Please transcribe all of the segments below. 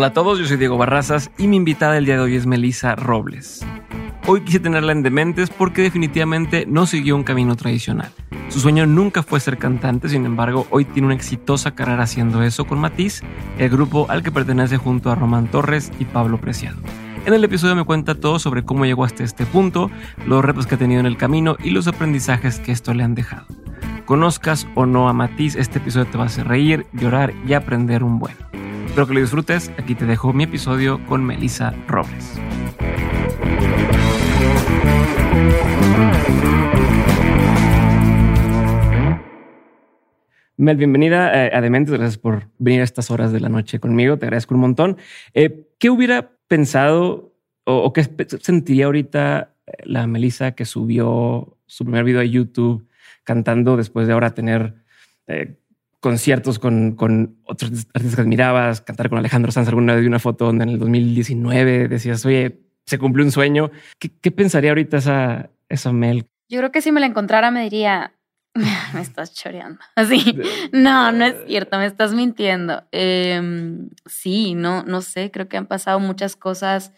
Hola a todos, yo soy Diego Barrazas y mi invitada el día de hoy es Melissa Robles. Hoy quise tenerla en Dementes porque definitivamente no siguió un camino tradicional. Su sueño nunca fue ser cantante, sin embargo, hoy tiene una exitosa carrera haciendo eso con Matiz, el grupo al que pertenece junto a Román Torres y Pablo Preciado. En el episodio me cuenta todo sobre cómo llegó hasta este punto, los retos que ha tenido en el camino y los aprendizajes que esto le han dejado. Conozcas o no a Matiz, este episodio te va a hacer reír, llorar y aprender un buen. Espero que lo disfrutes. Aquí te dejo mi episodio con Melissa Robles. Mel, bienvenida eh, a Dementes. Gracias por venir a estas horas de la noche conmigo. Te agradezco un montón. Eh, ¿Qué hubiera pensado o, qué sentiría ahorita eh, la Melissa que subió su primer video a YouTube cantando después de ahora tener conciertos con, con, otros artistas que admirabas, cantar con Alejandro Sanz alguna vez de una foto donde en el 2019 decías, oye, se cumplió un sueño. ¿Qué, pensaría ahorita esa, esa Mel? Yo creo que si me la encontrara me diría, me estás choreando. Así, no, no es cierto, me estás mintiendo. Em, sí, no, no sé, creo que han pasado muchas cosas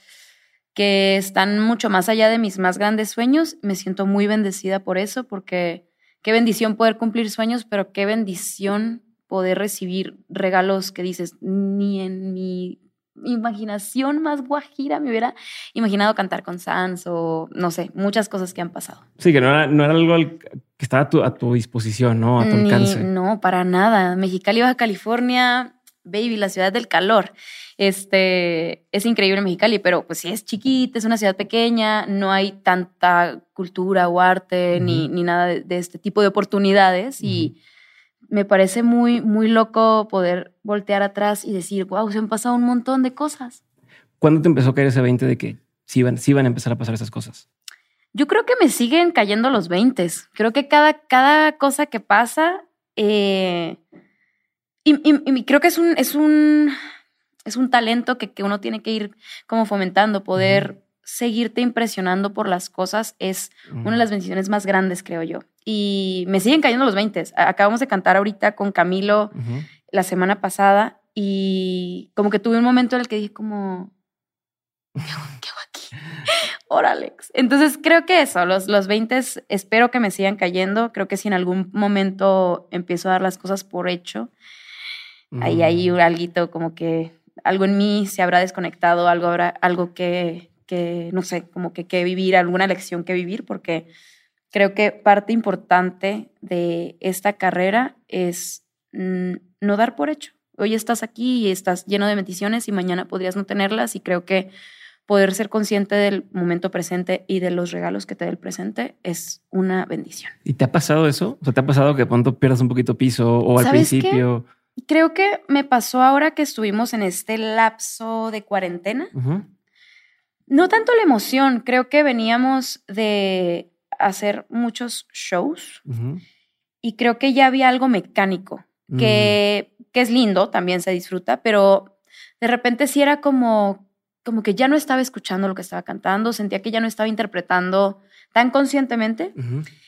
que están mucho más allá de mis más grandes sueños. Me siento muy bendecida por eso, porque qué bendición poder cumplir sueños, pero qué bendición poder recibir regalos que dices, ni en mi imaginación más guajira me hubiera imaginado cantar con Sans o no sé, muchas cosas que han pasado. Sí, que no era, no era algo que estaba a tu, disposición, ¿no? A tu alcance. No, para nada. Mexicali, Baja California, baby, la ciudad del calor. Este, es increíble Mexicali, pero pues sí es chiquita, es una ciudad pequeña, no hay tanta cultura o arte ni, ni, nada de, este tipo de oportunidades y me parece muy, muy loco poder voltear atrás y decir, wow, se han pasado un montón de cosas. ¿Cuándo te empezó a caer ese 20 de que sí iban, sí iban a empezar a pasar esas cosas? Yo creo que me siguen cayendo los 20. Creo que cada, cada cosa que pasa, eh, y, creo que es un, es un, es un talento que, que uno tiene que ir como fomentando, poder seguirte impresionando por las cosas es una de las bendiciones más grandes, creo yo. Y me siguen cayendo los 20. Acabamos de cantar ahorita con Camilo la semana pasada y como que tuve un momento en el que dije como, ¿qué hago aquí? Óralex. Entonces creo que eso, los, los 20 espero que me sigan cayendo. Creo que si en algún momento empiezo a dar las cosas por hecho, ahí hay mm. algo como que algo en mí se habrá desconectado, algo habrá, algo que, que no sé, como que, que vivir, alguna lección que vivir, porque creo que parte importante de esta carrera es no dar por hecho. Hoy estás aquí y estás lleno de bendiciones y mañana podrías no tenerlas y creo que poder ser consciente del momento presente y de los regalos que te da el presente es una bendición. ¿Y te ha pasado eso? O sea, ¿te ha pasado que de pronto pierdas un poquito piso o al principio? Creo que me pasó ahora que estuvimos en este lapso de cuarentena. No tanto la emoción, creo que veníamos de hacer muchos shows. Y creo que ya había algo mecánico, que, que es lindo, también se disfruta, pero de repente sí era como, como que ya no estaba escuchando lo que estaba cantando, sentía que ya no estaba interpretando tan conscientemente.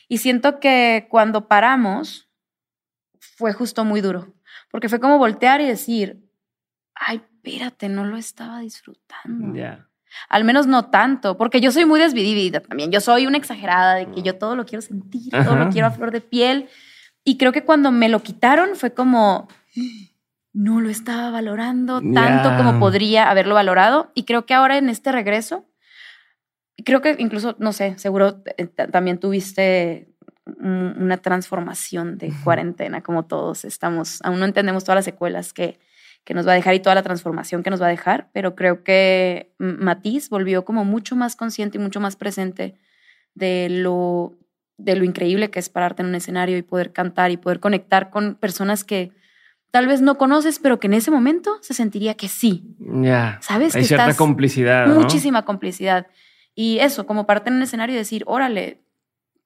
Y siento que cuando paramos fue justo muy duro, porque fue como voltear y decir, ay, espérate, no lo estaba disfrutando. Al menos no tanto, porque yo soy muy desvidida también. Yo soy una exagerada de que yo todo lo quiero sentir, todo lo quiero a flor de piel. Y creo que cuando me lo quitaron fue como, no lo estaba valorando tanto como podría haberlo valorado. Y creo que ahora en este regreso, creo que incluso, no sé, seguro eh, también tuviste una transformación de cuarentena, como todos estamos, aún no entendemos todas las secuelas que, que nos va a dejar y toda la transformación que nos va a dejar, pero creo que Matiz volvió como mucho más consciente y mucho más presente de lo, de lo increíble que es pararte en un escenario y poder cantar y poder conectar con personas que tal vez no conoces, pero que en ese momento se sentiría que sí. Ya. ¿Sabes? Hay cierta complicidad. Muchísima complicidad. Y eso, como pararte en un escenario y decir, órale,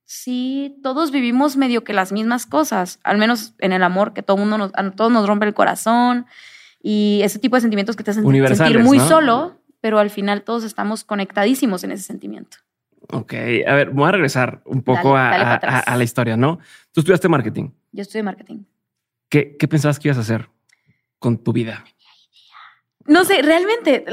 sí, todos vivimos medio que las mismas cosas, al menos en el amor, que todo mundo nos, a todos nos rompe el corazón, y ese tipo de sentimientos que te hacen sentir muy solo, pero al final todos estamos conectadísimos en ese sentimiento. Ok, a ver, voy a regresar un poco a, la historia, ¿no? Tú estudiaste marketing. Yo estudié marketing. ¿Qué, ¿Qué pensabas que ibas a hacer con tu vida? No sé, realmente,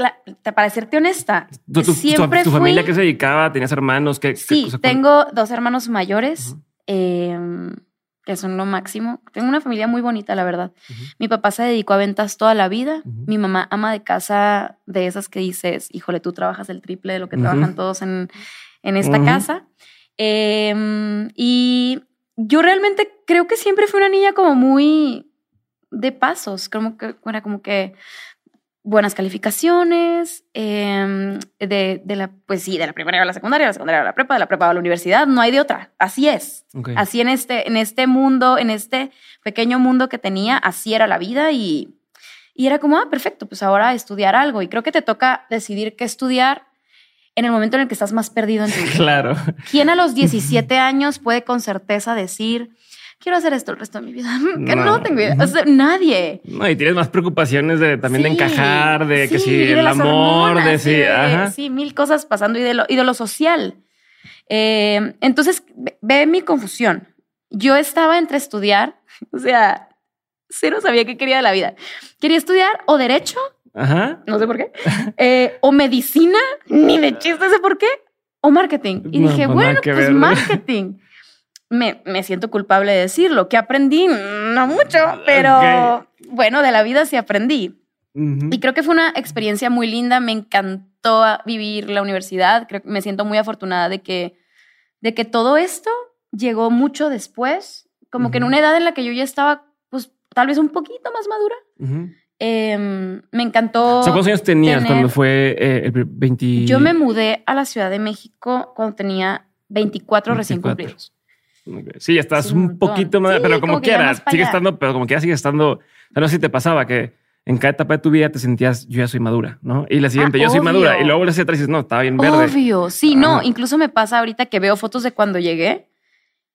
para serte honesta, siempre tu, familia que se dedicaba, tenías hermanos que sí, tengo dos hermanos mayores em, que son lo máximo. Tengo una familia muy bonita, la verdad. Mi papá se dedicó a ventas toda la vida. Mi mamá ama de casa de esas que dices, híjole, tú trabajas el triple de lo que trabajan todos en, en esta casa. Em, y yo realmente creo que siempre fui una niña como muy de pasos, como que era como que buenas calificaciones, em, de, de, la, pues sí, de la primaria a la secundaria, de la secundaria a la prepa, de la prepa a la universidad, no hay de otra, así es. Así en este, en este mundo, en este pequeño mundo que tenía, así era la vida y, y era como, ah, perfecto, pues ahora estudiar algo. Y creo que te toca decidir qué estudiar en el momento en el que estás más perdido en tu vida. Claro. ¿Quién a los 17 años puede con certeza decir, quiero hacer esto el resto de mi vida. Que no, tengo idea. nadie. No, y tienes más preocupaciones de también de encajar, de que si el amor, de si. Sí, mil cosas pasando y de lo, y de lo social. Eh, entonces, ve, mi confusión. Yo estaba entre estudiar, o sea, cero sabía qué quería de la vida. Quería estudiar o derecho, Ajá. no sé por qué, eh, o medicina, ni de chiste sé por qué, o marketing. Y dije, pues bueno, pues marketing me, me, siento culpable de decirlo. que aprendí? No mucho, pero bueno, de la vida sí aprendí. Y creo que fue una experiencia muy linda. Me encantó vivir la universidad. Creo que me siento muy afortunada de que, de que todo esto llegó mucho después, como que en una edad en la que yo ya estaba, pues tal vez un poquito más madura. Em, me encantó. ¿Cuántos años tenías cuando fue eh, el 20? Yo me mudé a la Ciudad de México cuando tenía 24, 24. recién cumplidos. Sí, estás un, poquito más, pero como, quieras, sigue estando, pero como quieras sigue estando. O sea, no sé si te pasaba que en cada etapa de tu vida te sentías, yo ya soy madura, ¿no? Y la siguiente, ah, yo soy madura. Y luego atrás y dices, no, estaba bien verde. Obvio, sí, no. Incluso me pasa ahorita que veo fotos de cuando llegué.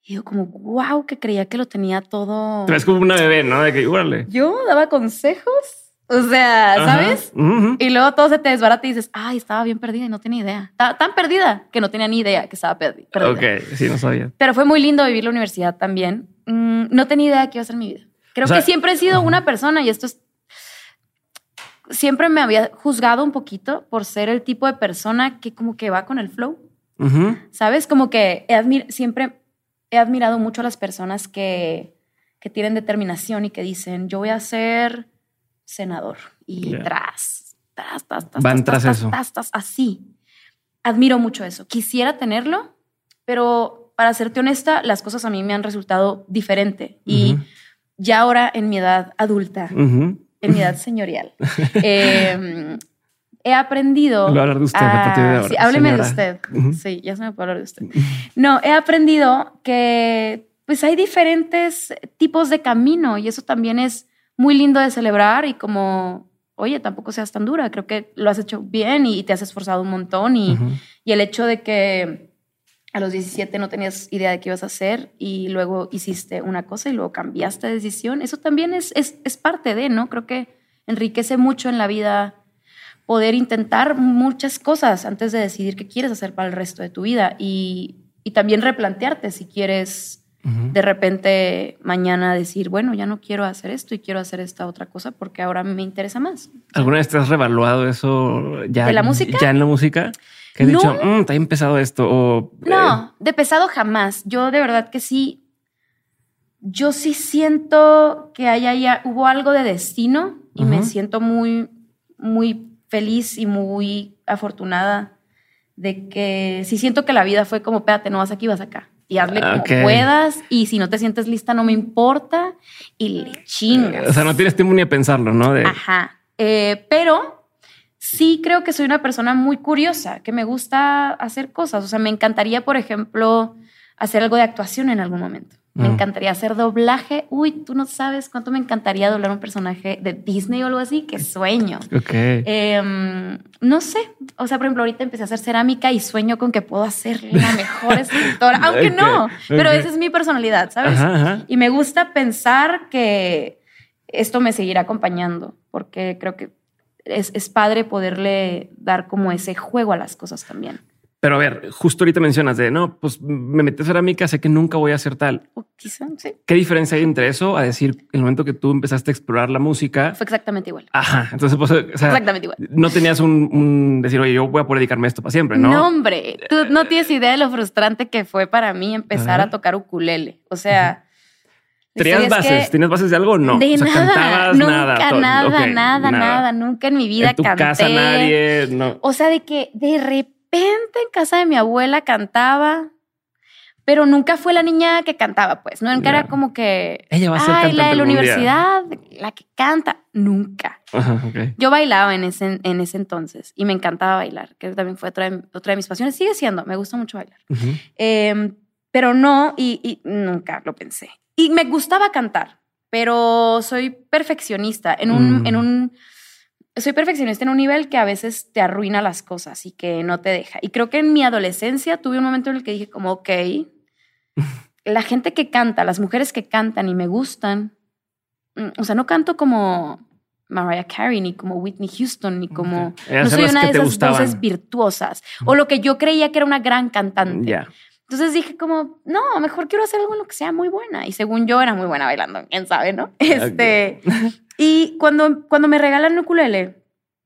Y yo como, wow, que creía que lo tenía todo. Te ves como una bebé, ¿no? De que, órale. Yo daba consejos o sea, ¿sabes? Y luego todo se te desbarata y dices, ay, estaba bien perdida y no tenía idea. Estaba tan perdida que no tenía ni idea que estaba perdida. Ok, sí, no sabía. Pero fue muy lindo vivir la universidad también. Mm, no tenía idea de qué iba a ser mi vida. Creo que siempre he sido una persona y esto es... Siempre me había juzgado un poquito por ser el tipo de persona que como que va con el flow. ¿Sabes? Como que siempre he admirado mucho a las personas que, que tienen determinación y que dicen, yo voy a ser senador. Y tras, tras, tras, tras, Van tras, eso. así. Admiro mucho eso. Quisiera tenerlo, pero para serte honesta, las cosas a mí me han resultado diferente. Y ya ahora en mi edad adulta, en mi edad señorial, em, he aprendido. Lo hablar de usted a, partir de ahora. Sí, hábleme de usted. Sí, ya se me puede hablar de usted. No, he aprendido que pues hay diferentes tipos de camino y eso también es muy lindo de celebrar y como, oye, tampoco seas tan dura, creo que lo has hecho bien y te has esforzado un montón y, y el hecho de que a los 17 no tenías idea de qué ibas a hacer y luego hiciste una cosa y luego cambiaste de decisión, eso también es, es, es parte de, ¿no? Creo que enriquece mucho en la vida poder intentar muchas cosas antes de decidir qué quieres hacer para el resto de tu vida y, y también replantearte si quieres de repente mañana decir, bueno, ya no quiero hacer esto y quiero hacer esta otra cosa porque ahora me interesa más. ¿Alguna vez te has revaluado eso ya? ¿De la música? Ya en la música. Que has dicho, mm, ha empezado esto o... No, eh, de pesado jamás. Yo de verdad que sí, yo sí siento que ahí hubo algo de destino y me siento muy, muy feliz y muy afortunada de que sí siento que la vida fue como, espérate, no vas aquí, vas acá y hazle como puedas. Y si no te sientes lista, no me importa. Y le chingas. O sea, no tienes tiempo ni a pensarlo, ¿no? Ajá. Eh, pero sí creo que soy una persona muy curiosa, que me gusta hacer cosas. O sea, me encantaría, por ejemplo, hacer algo de actuación en algún momento. Me mm. encantaría hacer doblaje. Uy, tú no sabes cuánto me encantaría doblar un personaje de Disney o algo así. Qué sueño. Ok. Em, no sé. O sea, por ejemplo, ahorita empecé a hacer cerámica y sueño con que puedo hacer la mejor escritora. Aunque no. Pero esa es mi personalidad, ¿sabes? Y me gusta pensar que esto me seguirá acompañando porque creo que es, es padre poderle dar como ese juego a las cosas también. Pero a ver, justo ahorita mencionas de no, pues me metí a cerámica, sé que nunca voy a hacer tal. Ok. quizá, sí. ¿Qué diferencia hay entre eso a decir el momento que tú empezaste a explorar la música? Fue exactamente igual. Ajá. Entonces, pues, o sea, exactamente igual. No tenías un, un, decir, oye, yo voy a poder dedicarme a esto para siempre, ¿no? No, hombre, tú no tienes idea de lo frustrante que fue para mí empezar a tocar ukulele. O sea, ¿Tenías bases? ¿Tienes bases de algo o no? De nada, cantabas nunca, nada, nada, nada, nada, nunca en mi vida en tu canté. casa nadie, no. O sea, de que de repente en casa de mi abuela cantaba, pero nunca fue la niña que cantaba, pues. Nunca era como que. Ella va a ser Ay, la de la algún día". universidad, la que canta. Nunca. Yo bailaba en ese, en ese entonces y me encantaba bailar, que también fue otra de, otra de mis pasiones. Sigue siendo, me gusta mucho bailar. Eh, pero no, y, y nunca lo pensé. Y me gustaba cantar, pero soy perfeccionista en un, Mm. en un, soy perfeccionista en un nivel que a veces te arruina las cosas y que no te deja. Y creo que en mi adolescencia tuve un momento en el que dije como, ok, la gente que canta, las mujeres que cantan y me gustan, mm, o sea, no canto como Mariah Carey, ni como Whitney Houston, ni como... No soy una de esas voces virtuosas, o lo que yo creía que era una gran cantante. Entonces dije como, no, mejor quiero hacer algo en lo que sea muy buena. Y según yo era muy buena bailando, quién sabe, ¿no? Este, y cuando, cuando me regalan un ukulele,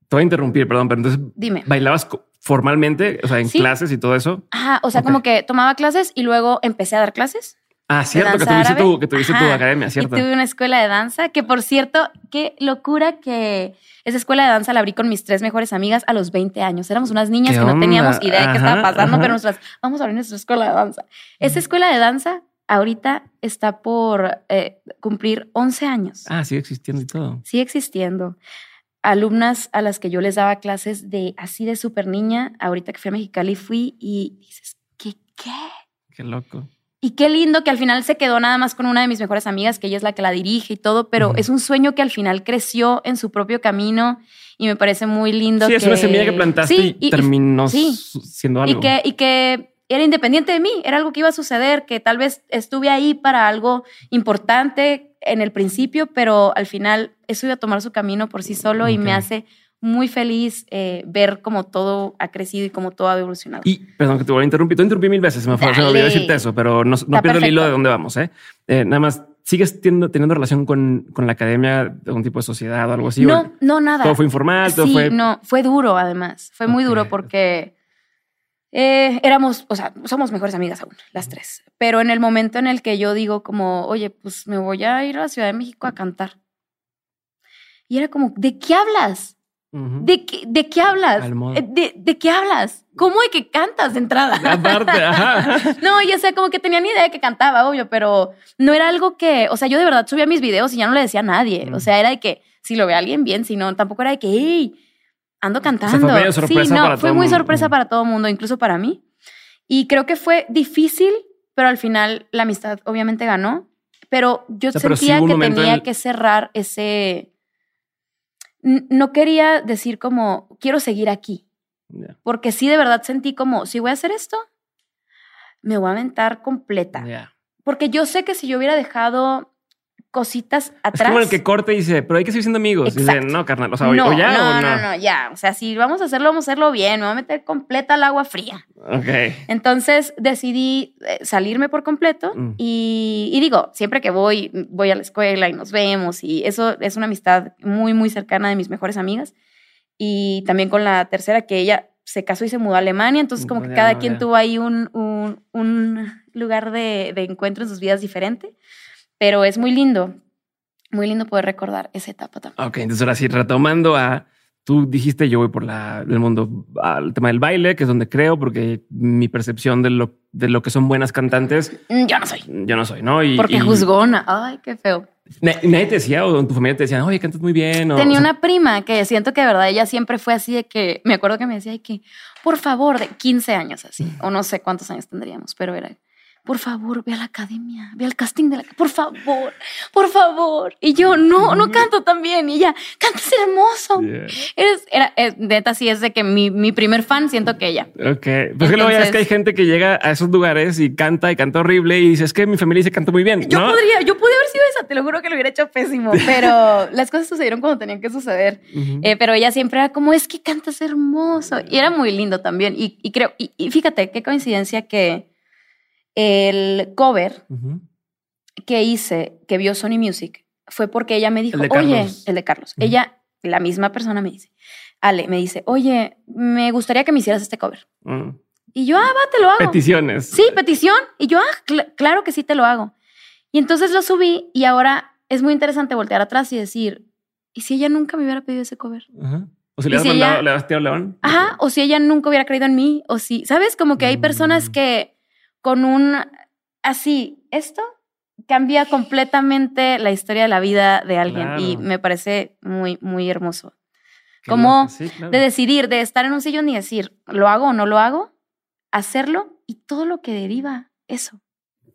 Te voy a interrumpir, perdón, pero entonces dime. bailabas formalmente, o sea, en Sí. clases y todo eso. Ajá, o sea, como que tomaba clases y luego empecé a dar clases. Ah, cierto, que tuviste, tu, que tuviste tu academia, ¿cierto? Y tuve una escuela de danza, que por cierto, qué locura que esa escuela de danza la abrí con mis tres mejores amigas a los 20 años. Éramos unas niñas ¿Qué que no teníamos idea de qué estaba pasando, ajá. pero nosotras, vamos a abrir nuestra escuela de danza. Esa escuela de danza ahorita está por eh, cumplir 11 años. Ah, sigue existiendo y todo. sigue existiendo. Alumnas a las que yo les daba clases de así de súper niña, ahorita que fui a Mexicali fui y dices, ¿qué qué? Qué loco. Y qué lindo que al final se quedó nada más con una de mis mejores amigas, que ella es la que la dirige y todo, pero es un sueño que al final creció en su propio camino y me parece muy lindo. Sí, es que- una semilla que plantaste Sí, y, terminó sí. siendo algo. y que, y que era independiente de mí, era algo que iba a suceder, que tal vez estuve ahí para algo importante en el principio, pero al final eso iba a tomar su camino por sí solo y me hace muy feliz eh, ver cómo todo ha crecido y cómo todo ha evolucionado. Y, perdón que te voy a interrumpir, te interrumpí mil veces, se me, fue, se me olvidó decirte eso, pero no, pierdo el hilo de dónde vamos, ¿eh? Eh, nada más, ¿sigues teniendo, teniendo relación con, con la academia de algún tipo de sociedad o algo así? no, ¿O no, nada. Todo fue informal, todo sí, fue... no, fue duro además, fue muy duro porque eh, éramos, o sea, somos mejores amigas aún, las tres, pero en el momento en el que yo digo como, oye, pues me voy a ir a la Ciudad de México a cantar. Y era como, ¿de qué hablas? ¿De qué, de qué hablas? Eh, ¿De, de qué hablas? ¿Cómo de que cantas de entrada? Aparte, ajá. No, ya sea, como que tenía ni idea de que cantaba, obvio, pero no era algo que, o sea, yo de verdad subía mis videos y ya no le decía a nadie. O sea, era de que si lo ve alguien bien, si no, tampoco era de que, hey, ando cantando. fue medio sorpresa sí, no, para fue todo muy mundo. sorpresa para todo el mundo, incluso para mí. Y creo que fue difícil, pero al final la amistad obviamente ganó. Pero yo O sea, pero sí sentía que tenía el- que cerrar ese. No quería decir como, quiero seguir aquí. Porque sí, de verdad sentí como, si voy a hacer esto, me voy a aventar completa. Porque yo sé que si yo hubiera dejado cositas Es atrás. como el que corta y dice, pero hay que seguir siendo amigos. Y dice, no, carnal, o sea, no, o ya no, o no. no, no, ya. O sea, si vamos a hacerlo, vamos a hacerlo bien. Me voy a meter completa al agua fría. Ok. Entonces decidí eh, salirme por completo Mm. y, y digo, siempre que voy, voy a la escuela y nos vemos y eso es una amistad muy, muy cercana de mis mejores amigas. Y también con la tercera que ella se casó y se mudó a Alemania, entonces como que cada quien tuvo ahí un, un, un lugar de, de encuentro en sus vidas diferente, pero es muy lindo, muy lindo poder recordar esa etapa también. Ok, entonces ahora sí, retomando a. Tú dijiste, yo voy por la, el mundo al tema del baile, que es donde creo, porque mi percepción de lo, de lo que son buenas cantantes, Mm, Yo no soy, yo no soy, ¿no? Y, porque y juzgona, ay, qué feo. na- Nadie te decía, o en tu familia te decían, oye, cantas muy bien. O, Tenía o sea, una prima que siento que de verdad ella siempre fue así de que, me acuerdo que me decía de que, por favor, de 15 años así, o no sé cuántos años tendríamos, pero era, por favor, ve a la academia, ve al casting de la, por favor, por favor. Y yo, no, no canto tan bien. Y ella, cantas hermoso. yeah. Eres, era, eh, neta, sí es de que mi, mi primer fan siento que ella. Ok, pues que ya es que hay gente que llega a esos lugares y canta y canta horrible y dice, es que mi familia dice canto muy bien. Yo podría, yo pude haber sido esa, te lo juro que lo hubiera hecho pésimo, pero las cosas sucedieron como tenían que suceder. Eh, pero ella siempre era como, es que cantas hermoso. Y era muy lindo también. Y, y creo, y, y fíjate qué coincidencia que el cover que hice, que vio Sony Music, fue porque ella me dijo, oye, el de Carlos, ella, la misma persona me dice, Ale, me dice, oye, me gustaría que me hicieras este cover. Mm. Y yo, ah, va, te lo hago. Peticiones. Sí, petición. Y yo, ah, claro que sí te lo hago. Y entonces lo subí y ahora es muy interesante voltear atrás y decir, ¿y si ella nunca me hubiera pedido ese cover? O si le has mandado, le has tirado león. Ajá, o si ella nunca hubiera creído en mí, o si, ¿sabes? Como que hay personas mm. que con un, así, esto cambia completamente la historia de la vida de alguien y me parece muy, muy hermoso. Como de decidir, de estar en un sillón y decir, ¿lo hago o no lo hago? Hacerlo y todo lo que deriva eso.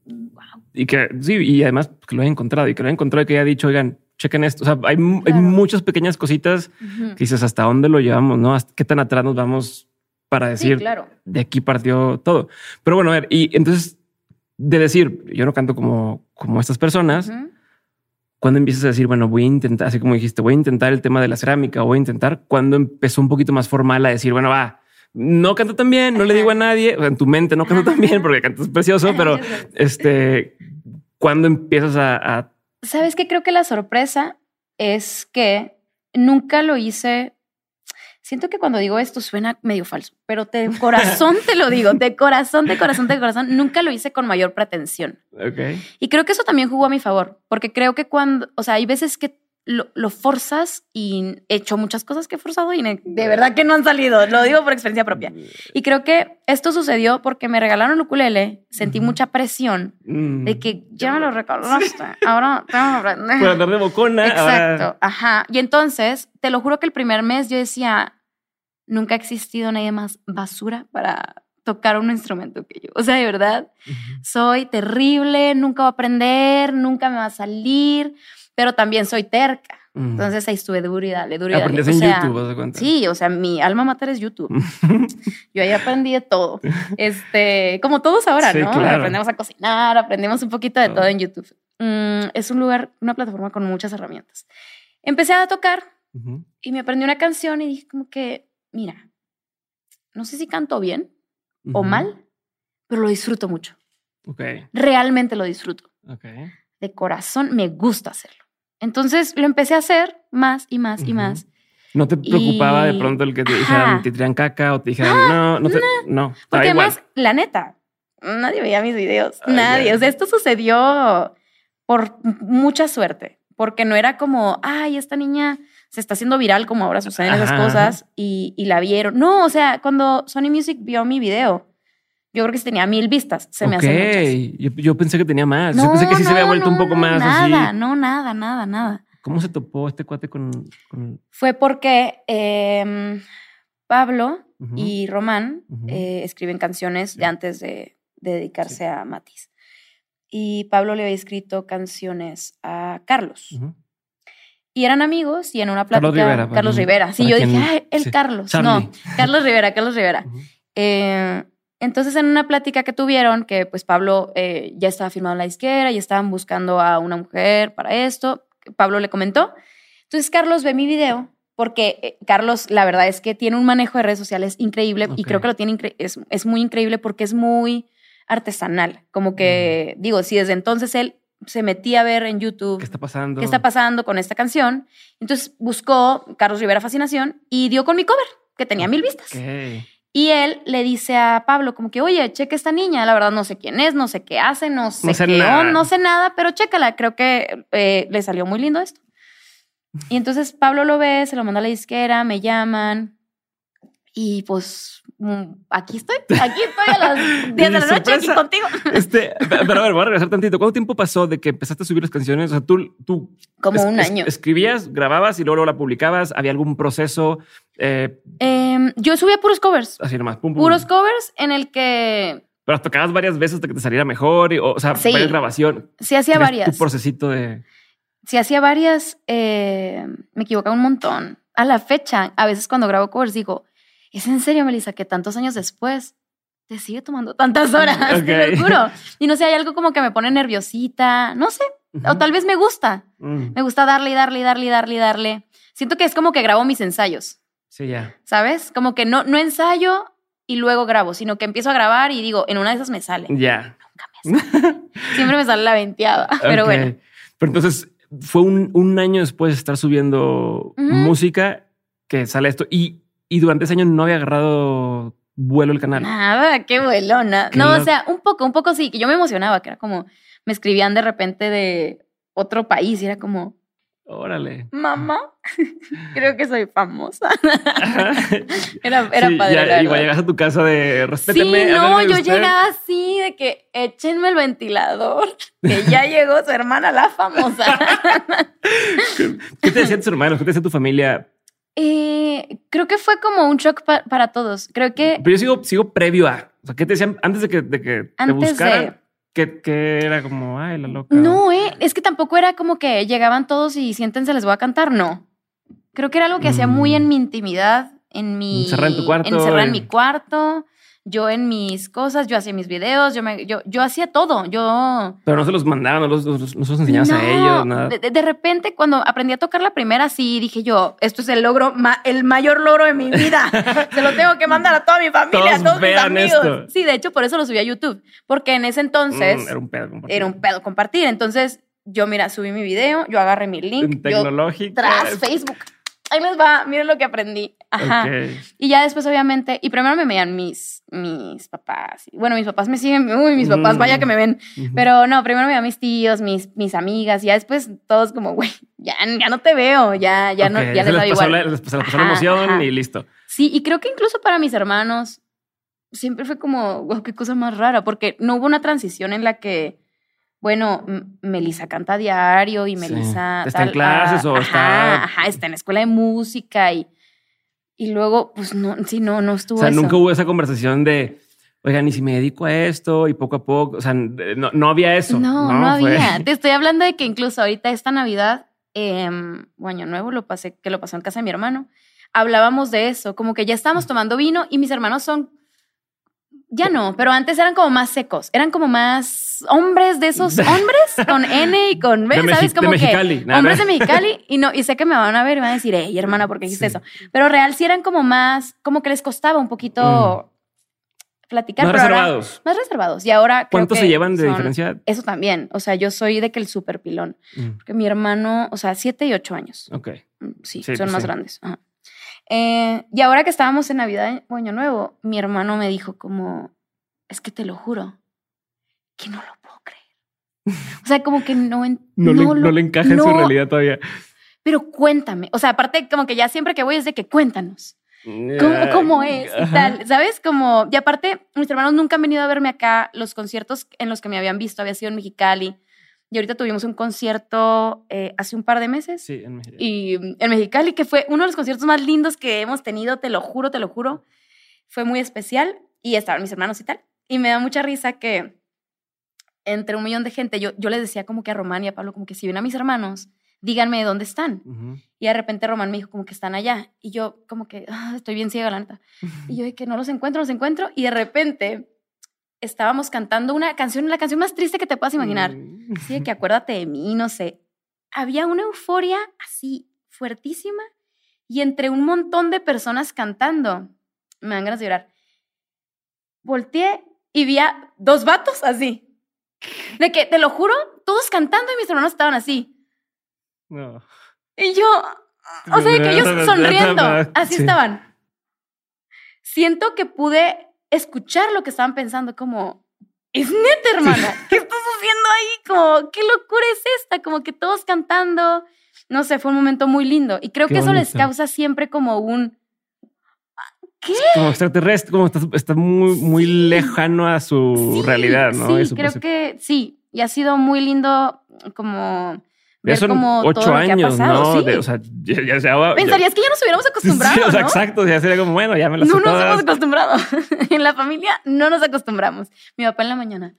Wow. Y que sí, y además que lo he encontrado y que lo he encontrado y que haya dicho, oigan, chequen esto. O sea, hay, muchas pequeñas cositas que dices hasta dónde lo llevamos, no? ¿Qué tan atrás nos vamos para decir claro. de aquí partió todo? Pero bueno, a ver, y entonces de decir, yo no canto como, como estas personas, cuando empiezas a decir, bueno, voy a intentar, así como dijiste, voy a intentar el tema de la cerámica, voy a intentar, cuando empezó un poquito más formal a decir, bueno, va, no canto tan bien, no le digo a nadie, en tu mente no canto tan bien porque cantas precioso, pero este, cuando empiezas a... Sabes que creo que la sorpresa es que nunca lo hice Siento que cuando digo esto suena medio falso, pero de corazón te lo digo, de corazón, de corazón, de corazón, nunca lo hice con mayor pretensión. Okay. Y creo que eso también jugó a mi favor, porque creo que cuando, o sea, hay veces que lo, lo, forzas y he hecho muchas cosas que he forzado y de verdad que no han salido. Lo digo por experiencia propia. Y creo que esto sucedió porque me regalaron el ukulele, sentí mucha presión mm. de que ya me lo regalaste, ahora tengo que aprender. Por andar de bocona. Exacto, ajá. Y entonces, te lo juro que el primer mes yo decía, nunca ha existido nadie más basura para tocar un instrumento que yo. O sea, de verdad, soy terrible, nunca voy a aprender, nunca me va a salir pero también soy terca. Entonces ahí estuve duro y dale, duro y dale. Aprendes en YouTube, ¿vas a cuenta? Sí, o sea, mi alma mater es YouTube. Yo ahí aprendí de todo. Este, como todos ahora, ¿no? Aprendemos a cocinar, aprendemos un poquito de todo en YouTube. Mm, es un lugar, una plataforma con muchas herramientas. Empecé a tocar y me aprendí una canción y dije como que, mira, no sé si canto bien o mal, pero lo disfruto mucho. Okay. Realmente lo disfruto. Okay. De corazón me gusta hacerlo. Entonces lo empecé a hacer más y más y más. ¿No te preocupaba de pronto el que te dijeran, te tiran caca o te dijeran, no, no, te, no. Porque además, la neta, nadie veía mis videos, nadie. O sea, esto sucedió por mucha suerte, porque no era como, ay, esta niña se está haciendo viral como ahora suceden esas cosas y, y, la vieron. No, o sea, cuando Sony Music vio mi video, yo creo que tenía mil vistas, se me hace Yo, yo, pensé que tenía más. yo pensé que sí se había vuelto un poco más nada, No, nada, nada, nada. ¿Cómo se topó este cuate con...? Fue porque em, Pablo y Román eh, escriben canciones de antes de, dedicarse a Matiz. Y Pablo le había escrito canciones a Carlos. Y eran amigos y en una plática... Carlos Rivera. Carlos Rivera. Sí, yo dije, Ay, el Carlos. No, Carlos Rivera, Carlos Rivera. eh, entonces, en una plática que tuvieron, que pues Pablo eh, ya estaba firmado en la izquierda y estaban buscando a una mujer para esto, Pablo le comentó. Entonces, Carlos ve mi video porque eh, Carlos, la verdad es que tiene un manejo de redes sociales increíble y creo que lo tiene, es, es, muy increíble porque es muy artesanal. Como que, mm. digo, si desde entonces él se metía a ver en YouTube qué está pasando, qué está pasando con esta canción, entonces buscó Carlos Rivera Fascinación y dio con mi cover, que tenía mil vistas. Y él le dice a Pablo como que, oye, cheque esta niña, la verdad no sé quién es, no sé qué hace, no sé, qué, nada. no sé nada, pero chécala, creo que eh, le salió muy lindo esto. Y entonces Pablo lo ve, se lo manda a la disquera, me llaman y pues mm, aquí estoy, aquí estoy a las 10 de la noche aquí contigo. Este, pero a ver, voy a regresar tantito. ¿Cuánto tiempo pasó de que empezaste a subir las canciones? O sea, tú, tú como un año. escribías, grababas y luego, la publicabas. ¿Había algún proceso? Eh, em, yo subía puros covers. Así nomás. Puros covers en el que. Pero tocabas varias veces hasta que te saliera mejor. o, sea, sí. varias grabación. Sí, hacía varias. Tu procesito de. Sí, hacía varias. Eh, me equivocaba un montón. A la fecha, a veces cuando grabo covers digo, ¿es en serio, Melissa, que tantos años después te sigue tomando tantas horas? Te lo juro. Y no sé, hay algo como que me pone nerviosita. No sé. O tal vez me gusta. Mm. Me gusta darle y darle y darle y darle y darle. Siento que es como que grabo mis ensayos. Sí, ya. ¿Sabes? Como que no, no ensayo y luego grabo, sino que empiezo a grabar y digo, en una de esas me sale. Ya. Nunca me Siempre me sale la venteada, pero bueno. Pero entonces fue un, año después de estar subiendo música que sale esto y, y durante ese año no había agarrado vuelo el canal. Nada, qué vuelona. No, o sea, un poco, un poco sí, que yo me emocionaba, que era como, me escribían de repente de otro país y era como, Órale. Mamá, creo que soy famosa. era era padre. igual llegas a tu casa de respéteme. Sí, no, yo llegaba así de que échenme el ventilador, que ya llegó su hermana la famosa. ¿Qué te decían tus hermanos? ¿Qué te decía tu familia? Eh, creo que fue como un shock para todos. Creo que. Pero yo sigo, sigo previo a. O sea, ¿qué te decían antes de que, de que te buscaran? Que, era como, ay, la loca. No, eh, es que tampoco era como que llegaban todos y siéntense, les voy a cantar. No. Creo que era algo que hacía muy mm. en mi intimidad, en mi. Encerrar en tu cuarto. Encerrar en mi cuarto yo en mis cosas, yo hacía mis videos, yo, me, yo, yo hacía todo, yo... Pero no se los mandaban, no los, los, enseñabas a ellos, nada. De, repente, cuando aprendí a tocar la primera, sí, dije yo, esto es el logro, el mayor logro de mi vida. se lo tengo que mandar a toda mi familia, a todos mis amigos. Sí, de hecho, por eso lo subí a YouTube, porque en ese entonces... Mm, era un pedo compartir. Era un pedo compartir, entonces... Yo, mira, subí mi video, yo agarré mi link. Tecnológico. Tras Facebook ahí les va, miren lo que aprendí. Ajá. Y ya después, obviamente, y primero me veían mis, mis papás. Bueno, mis papás me siguen, uy, mis papás, vaya que me ven. Pero no, primero me veían mis tíos, mis, mis amigas, y ya después todos como, güey, ya, ya no te veo, ya, ya no, ya les, les igual. les pasó, la emoción y listo. Sí, y creo que incluso para mis hermanos siempre fue como, wow, qué cosa más rara, porque no hubo una transición en la que bueno, Melissa canta diario y Melissa... Está en clases o está... Ajá, está en la escuela de música y, y luego, pues no, sí, no, no estuvo O sea, nunca hubo esa conversación de, oigan, ¿y si me dedico a esto? Y poco a poco, o sea, no, no había eso. No, no, había. Te estoy hablando de que incluso ahorita esta Navidad, eh, Año Nuevo, lo pasé, que lo pasó en casa de mi hermano, hablábamos de eso, como que ya estábamos tomando vino y mis hermanos son ya no, pero antes eran como más secos, eran como más hombres de esos hombres con N y con B, ¿sabes? Como que hombres de Mexicali y no, y sé que me van a ver y van a decir, hey, hermana, ¿por qué dijiste eso? Pero real sí eran como más, como que les costaba un poquito mm. platicar. Más reservados. más reservados. Y ahora. ¿Cuántos se llevan de diferencia? Eso también. O sea, yo soy de que el super pilón. Mm. Porque mi hermano, o sea, siete y ocho años. Ok. Mm, sí, son pues más grandes. Ajá. Eh, y ahora que estábamos en Navidad o Año Nuevo, mi hermano me dijo como, es que te lo juro, que no lo puedo creer. O sea, como que no... no, no, le, no le encaja en su realidad todavía. Pero cuéntame, o sea, aparte como que ya siempre que voy es de que cuéntanos. ¿Cómo, cómo es? Y tal, ¿sabes? Como, y aparte, mis hermanos nunca han venido a verme acá. Los conciertos en los que me habían visto había sido en Mexicali. Y ahorita tuvimos un concierto eh, hace un par de meses. Sí, en Mexicali. Y en Mexicali, que fue uno de los conciertos más lindos que hemos tenido, te lo juro, te lo juro. Fue muy especial y estaban mis hermanos y tal. Y me da mucha risa que entre un millón de gente, yo, yo les decía como que a Román y a Pablo, como que si ven a mis hermanos, díganme dónde están. Y de repente Román me dijo como que están allá. Y yo como que, ah, estoy bien ciega, la neta. Y yo de que no los encuentro, los encuentro. Y de repente estábamos cantando una canción, la canción más triste que te puedas imaginar. Mm. Sí, de que acuérdate de mí, no sé. Había una euforia así fuertísima y entre un montón de personas cantando. Me dan ganas de llorar. Volteé y vi a dos vatos así. De que, te lo juro, todos cantando y mis hermanos estaban así. No. Y yo, o sea, que ellos sonriendo, así estaban. Siento que pude escuchar lo que estaban pensando, como, es neta, hermana, ¿qué estás haciendo ahí? Como, ¿qué locura es esta? Como que todos cantando. No sé, fue un momento muy lindo. Y creo que eso les causa siempre como un. ¿Qué? Como extraterrestre, como está, muy, muy lejano a su realidad, ¿no? Sí, creo que sí. Y ha sido muy lindo como ya son ocho años, ¿no? o sea, ya, ya, Pensarías que ya nos hubiéramos acostumbrado. Sí, o sea, exacto. Ya sería como, bueno, ya me las No nos hemos acostumbrado. en la familia no nos acostumbramos. Mi papá en la mañana,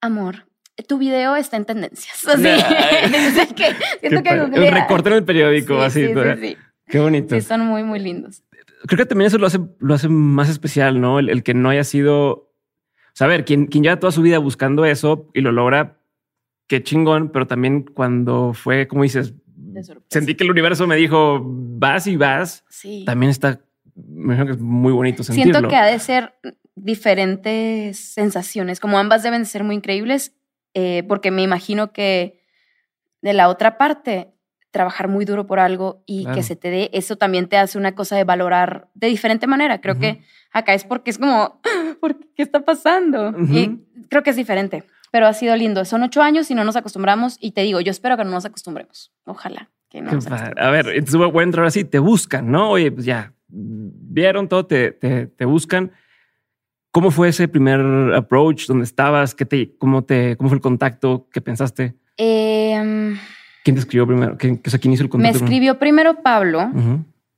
amor, tu video está en tendencias. Así. es que siento que El recorte en el periódico, así. Sí, sí, Qué bonito. Sí, son muy, muy lindos. Creo que también eso lo hace, lo hace más especial, ¿no? El, que no haya sido. O sea, a ver, quien, quien lleva toda su vida buscando eso y lo logra, qué chingón, pero también cuando fue, como dices, sentí que el universo me dijo, vas y vas, sí. también está, me imagino que es muy bonito sentirlo. Siento que ha de ser, diferentes sensaciones, como ambas deben ser muy increíbles, eh, porque me imagino que de la otra parte, trabajar muy duro por algo y que se te dé, eso también te hace una cosa de valorar de diferente manera. Creo que acá es porque es como, ¿por qué está pasando? Y creo que es diferente, pero ha sido lindo. Son ocho años y no nos acostumbramos y te digo, yo espero que no nos acostumbremos. Ojalá que no. a ver, entonces voy a entrar así, te buscan, ¿no? Oye, pues ya, vieron todo, te, te, buscan. ¿Cómo fue ese primer approach? ¿Dónde estabas? ¿Qué te, cómo, te, ¿Cómo fue el contacto? ¿Qué pensaste? Eh, ¿Quién te escribió primero? ¿Quién, ¿Quién hizo el contacto? Me escribió primero Pablo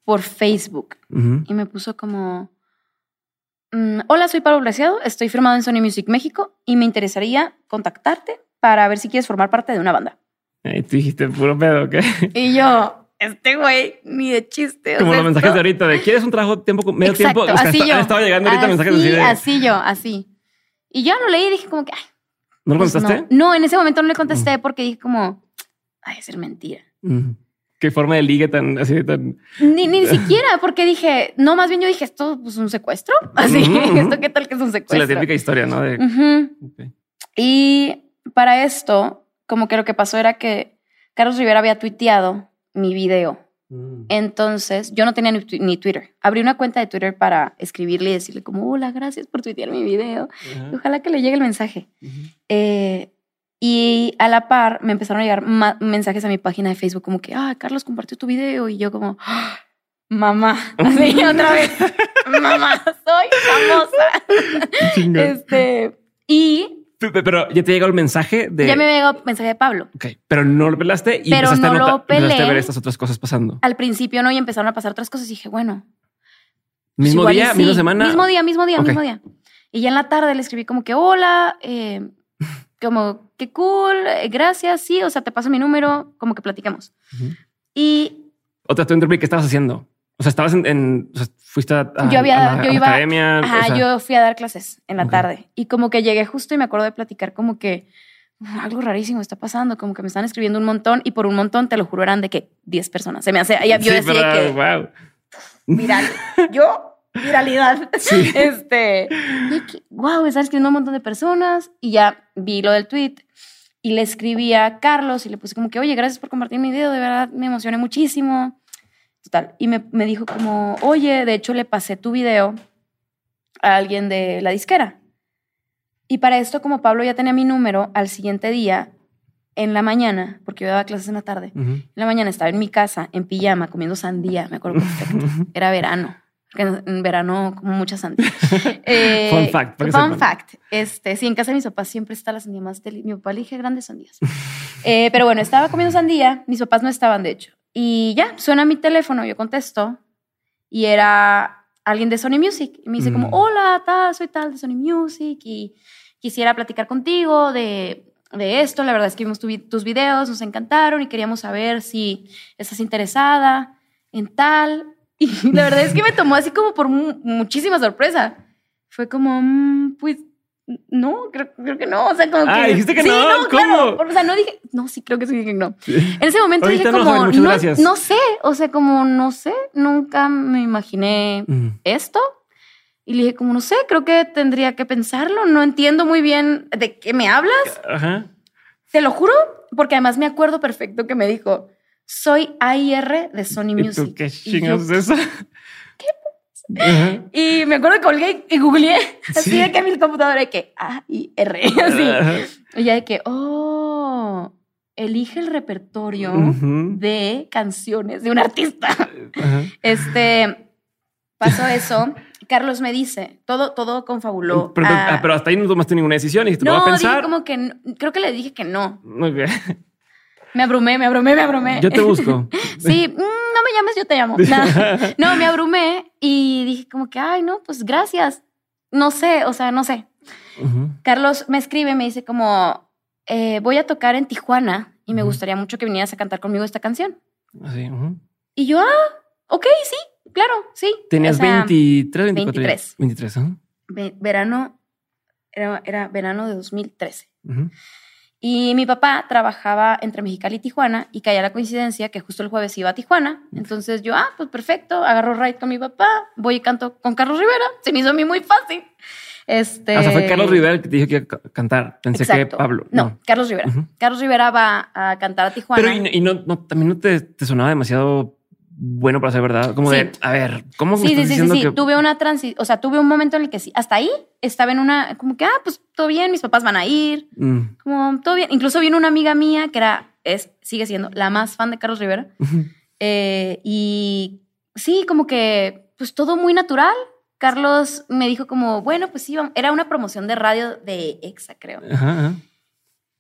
por Facebook y me puso como... Mm, Hola, soy Pablo Glaciado, estoy firmado en Sony Music México y me interesaría contactarte para ver si quieres formar parte de una banda. Y tú dijiste puro pedo, ¿qué? Y yo, este güey, ni de chiste. Como los mensajes de ahorita, de ¿quieres un trabajo tiempo, medio tiempo? así yo. Estaba llegando ahorita así, mensajes así de... Así yo, así. Y yo lo leí y dije como que, ay. ¿No lo pues contestaste? No. en ese momento no le contesté porque dije como, ay, es ser mentira. ¿Qué forma de ligue tan así tan... Ni, ni siquiera, porque dije, no, más bien yo dije, esto es pues, un secuestro. Así, esto qué tal que es un secuestro. Es la típica historia, ¿no? Y para esto, como que lo que pasó era que Carlos Rivera había tuiteado mi video. Mm. Entonces, yo no tenía ni, Twitter. Abrí una cuenta de Twitter para escribirle y decirle como, hola, gracias por tuitear mi video. Ojalá que le llegue el mensaje. Eh, y a la par me empezaron a llegar mensajes a mi página de Facebook como que, ah, Carlos compartió tu video. Y yo como, ah, mamá, así otra vez, mamá, soy famosa. este, y pero ya te llegó el mensaje de. Ya me llegó el mensaje de Pablo. Ok, pero no lo pelaste y pero empezaste, no a, lo pelé. a ver estas otras cosas pasando. Al principio no, y empezaron a pasar otras cosas y dije, bueno. ¿Mismo pues día? ¿Misma semana? Mismo día, mismo día, mismo día. Y ya en la tarde le escribí como que, hola, eh, como, qué cool, eh, gracias, sí, o sea, te paso mi número, como que platicamos. Y. Otra, tú ¿qué estabas haciendo? O sea, estabas en, o sea, fuiste a, yo había, yo iba, academia. Ajá, yo fui a dar clases en la tarde y como que llegué justo y me acuerdo de platicar como que algo rarísimo está pasando, como que me están escribiendo un montón y por un montón, te lo juro, eran de que 10 personas. Se me hace, yo sí, decía que... Wow. Viral. yo, viralidad. Sí. Este, wow, me están escribiendo un montón de personas y ya vi lo del tweet y le escribí a Carlos y le puse como que, oye, gracias por compartir mi video, de verdad me emocioné muchísimo. Total. Y me, me dijo como, oye, de hecho le pasé tu video a alguien de la disquera. Y para esto, como Pablo ya tenía mi número, al siguiente día, en la mañana, porque yo daba clases en la tarde, en la mañana estaba en mi casa, en pijama, comiendo sandía, me acuerdo perfecto. Era verano. En verano como mucha sandía. Eh, fun fact. Fun fact. Este, sí, en casa de mis papás siempre está la sandía más Mi papá elige grandes sandías. Eh, pero bueno, estaba comiendo sandía. Mis papás no estaban, de hecho. Y ya, suena mi teléfono, yo contesto y era alguien de Sony Music. Y me dice como, mm. hola, tal, soy tal de Sony Music y quisiera platicar contigo de, de esto. La verdad es que vimos tus videos, nos encantaron y queríamos saber si estás interesada en tal. Y la verdad es que me tomó así como por muchísima sorpresa. Fue como, mm, pues no, creo, creo, que no. O sea, como ah, que. dijiste que no. ¿Cómo? O sea, no dije. No, sí, creo que sí dije no. En ese momento dije como. No, no, sé. O sea, como no sé. Nunca me imaginé mm. esto. Y le dije, como no sé, creo que tendría que pensarlo. No entiendo muy bien de qué me hablas. Ajá. Te lo juro, porque además me acuerdo perfecto que me dijo: Soy AIR de Sony Music. ¿Qué chingados es eso? Y me acuerdo que colgué y googleé así de que mi computadora de que A y R, así. Y ya de que, oh, elige el repertorio de canciones de un artista. Este, pasó eso. Carlos me dice, todo, todo confabuló. Pero, ah, pero hasta ahí no tomaste ninguna decisión y te no, a pensar. Dije como que, creo que le dije que no. Me abrumé, me abrumé, me abrumé. Yo te busco. sí, mm, no me llames, yo te llamo. No, me abrumé y dije como que, ay, no, pues gracias. No sé, o sea, no sé. Carlos me escribe, me dice como, eh, voy a tocar en Tijuana y me gustaría mucho que vinieras a cantar conmigo esta canción. Así. Y yo, ah, ok, sí, claro, sí. Tenías 23, 24. 23. 23, verano, era, era, verano de 2013. Y mi papá trabajaba entre Mexicali y Tijuana y caía la coincidencia que justo el jueves iba a Tijuana. Entonces yo, ah, pues perfecto, agarro ride con mi papá, voy y canto con Carlos Rivera. Se me hizo a mí muy fácil. Este... O sea, fue Carlos Rivera el que te dijo que iba a cantar. Pensé que Pablo. No, Carlos Rivera. Carlos Rivera va a cantar a Tijuana. Pero y, no, también no te, te, sonaba demasiado bueno para ser verdad. Como de, a ver, ¿cómo sí, sí, sí, sí, sí. Tuve una transición, o sea, tuve un momento en el que sí, hasta ahí estaba en una, como que, ah, pues todo bien, mis papás van a ir, mm. como todo bien. Incluso vino una amiga mía que era, es, sigue siendo la más fan de Carlos Rivera. Eh, y sí, como que, pues todo muy natural. Carlos me dijo como, bueno, pues sí, era una promoción de radio de EXA, creo. Ajá,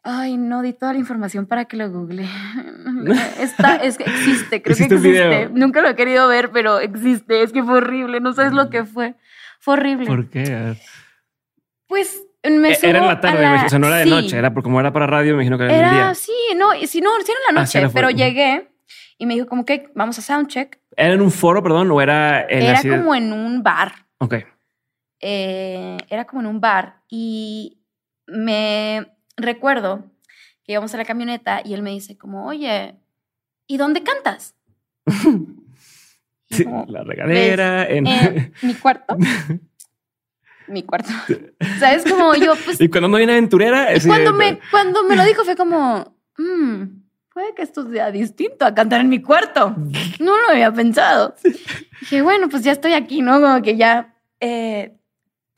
Ay, no di toda la información para que lo google. Está, es que existe, creo que existe. Nunca lo he querido ver, pero existe. Es que fue horrible. No sabes lo que fue. Fue horrible. ¿Por qué? Pues me e-, Era en la tarde, o sea, no era de noche, era porque como era para radio, me imagino que era, era el día. Sí, no, sí, no, sí era en la ah, noche, pero llegué y me dijo como que vamos a soundcheck. ¿Era en un foro, perdón, o era en Era como en un bar. Ok. Eh, era como en un bar y me recuerdo que íbamos a la camioneta y él me dice como, oye, ¿y dónde cantas? sí, la regadera, en... mi cuarto. mi cuarto. ¿Sabes? Como yo, pues... Y cuando no viene aventurera... cuando, me, cuando me lo dijo fue como, mm, puede que esto sea distinto a cantar en mi cuarto. No lo había pensado. Dije, bueno, pues ya estoy aquí, ¿no? Como que ya... Eh,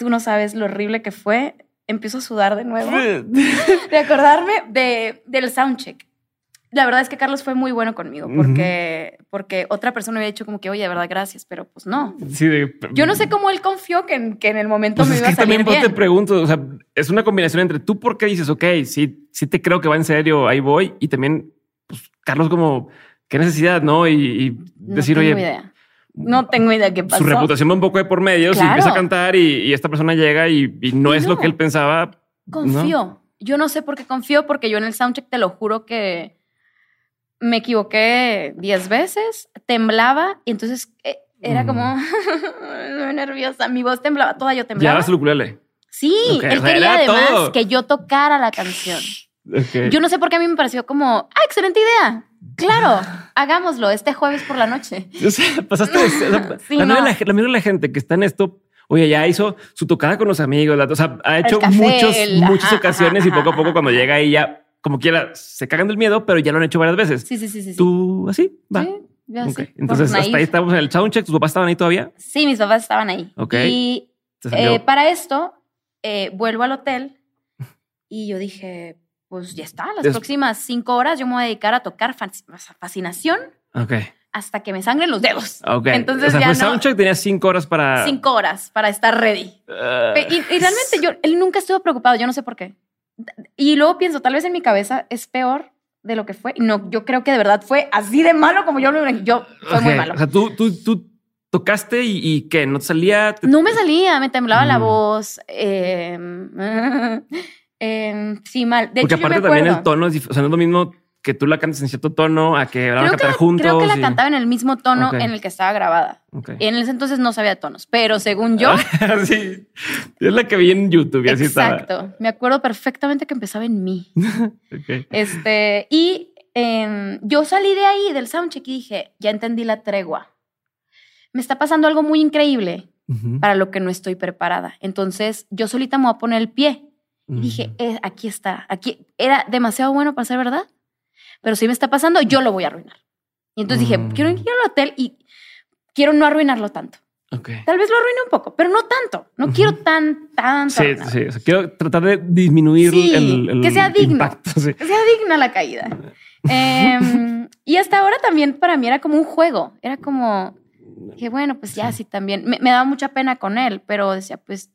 tú no sabes lo horrible que fue empiezo a sudar de nuevo, de acordarme de, del soundcheck. La verdad es que Carlos fue muy bueno conmigo porque, porque otra persona había dicho como que, oye, de verdad, gracias, pero pues no. Sí, Yo no sé cómo él confió que en, que en el momento pues me iba a salir también te pregunto, o sea, es una combinación entre tú porque dices, ok, sí, sí te creo que va en serio, ahí voy, y también, pues, Carlos como, qué necesidad, ¿no? Y, decir, oye, idea. No tengo idea qué pasó. Su reputación va un poco de por medio. Si empieza a cantar y, esta persona llega y, no es lo que él pensaba. Confío. Yo no sé por qué confío, porque yo en el soundcheck te lo juro que me equivoqué diez veces, temblaba y entonces eh, era como muy nerviosa. Mi voz temblaba, toda yo temblaba. ¿Ya el ukulele? Sí, él quería además que yo tocara la canción. Yo no sé por qué a mí me pareció como, ah, excelente idea. Claro, hagámoslo este jueves por la noche. O sea, pasaste la, no. la, de la gente que está en esto. Oye, ya hizo su tocada con los amigos, o sea, ha hecho muchos, muchas ocasiones y poco a poco cuando llega ahí ya, como quiera, se cagan del miedo, pero ya lo han hecho varias veces. Sí, sí, sí. sí ¿Tú así? Va. Sí, Entonces, hasta ahí estábamos en el soundcheck. ¿Tus papás estaban ahí todavía? Sí, mis papás estaban ahí. Ok. Y eh, para esto, eh, vuelvo al hotel y yo dije, pues ya está, las próximas cinco horas yo me voy a dedicar a tocar fascinación. Ok. Hasta que me sangren los dedos. Ok. Entonces o sea, ya soundcheck tenía cinco horas para... Cinco horas para estar ready. Ah. y, realmente yo, él nunca estuvo preocupado, yo no sé por qué. Y luego pienso, tal vez en mi cabeza es peor de lo que fue. No, yo creo que de verdad fue así de malo como yo lo Yo fue muy malo. O sea, tú, tú, tú tocaste y, y ¿qué? ¿No salía? No me salía, me temblaba la mm. voz. Eh, Eh, sí, mal. De Porque hecho, aparte también el tono es, o sea, no es lo mismo que tú la cantes en cierto tono a que la van a cantar juntos. Creo que la cantaba en el mismo tono en el que estaba grabada. Y en ese entonces no sabía tonos, pero según yo. sí, es la que vi en YouTube y así estaba. Exacto. Me acuerdo perfectamente que empezaba en mí. Este, y em, yo salí de ahí, del soundcheck, y dije, ya entendí la tregua. Me está pasando algo muy increíble para lo que no estoy preparada. Entonces, yo solita me voy a poner el pie y dije, eh, aquí está, aquí era demasiado bueno para ser verdad, pero si me está pasando, yo lo voy a arruinar. Y entonces dije, quiero ir al hotel y quiero no arruinarlo tanto. Tal vez lo arruine un poco, pero no tanto. No quiero tan, tan. Sí, sí. quiero tratar de disminuir el, que sea digno. Que sea digna la caída. Em, y hasta ahora también para mí era como un juego. Era como que bueno, pues ya sí, también. Me, me, daba mucha pena con él, pero decía, pues,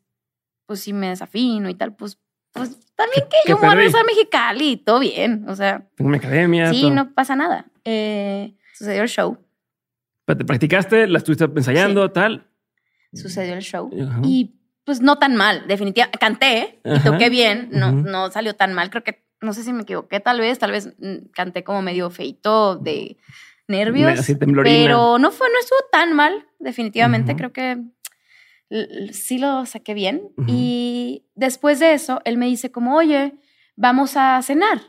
pues si me desafino y tal, pues pues también que yo voy a regresar a Mexicali, todo bien. O sea, tengo mi academia. Sí, no pasa nada. Eh, sucedió el show. ¿Te practicaste? ¿La estuviste ensayando? Tal. Sucedió el show. Y pues no tan mal, definitivamente. Canté y toqué bien, no, no salió tan mal. Creo que, no sé si me equivoqué, tal vez, tal vez mm, canté como medio feito de nervios. pero no fue, no estuvo tan mal, definitivamente. Creo que sí lo saqué bien. Y después de eso, él me dice como, oye, vamos a cenar.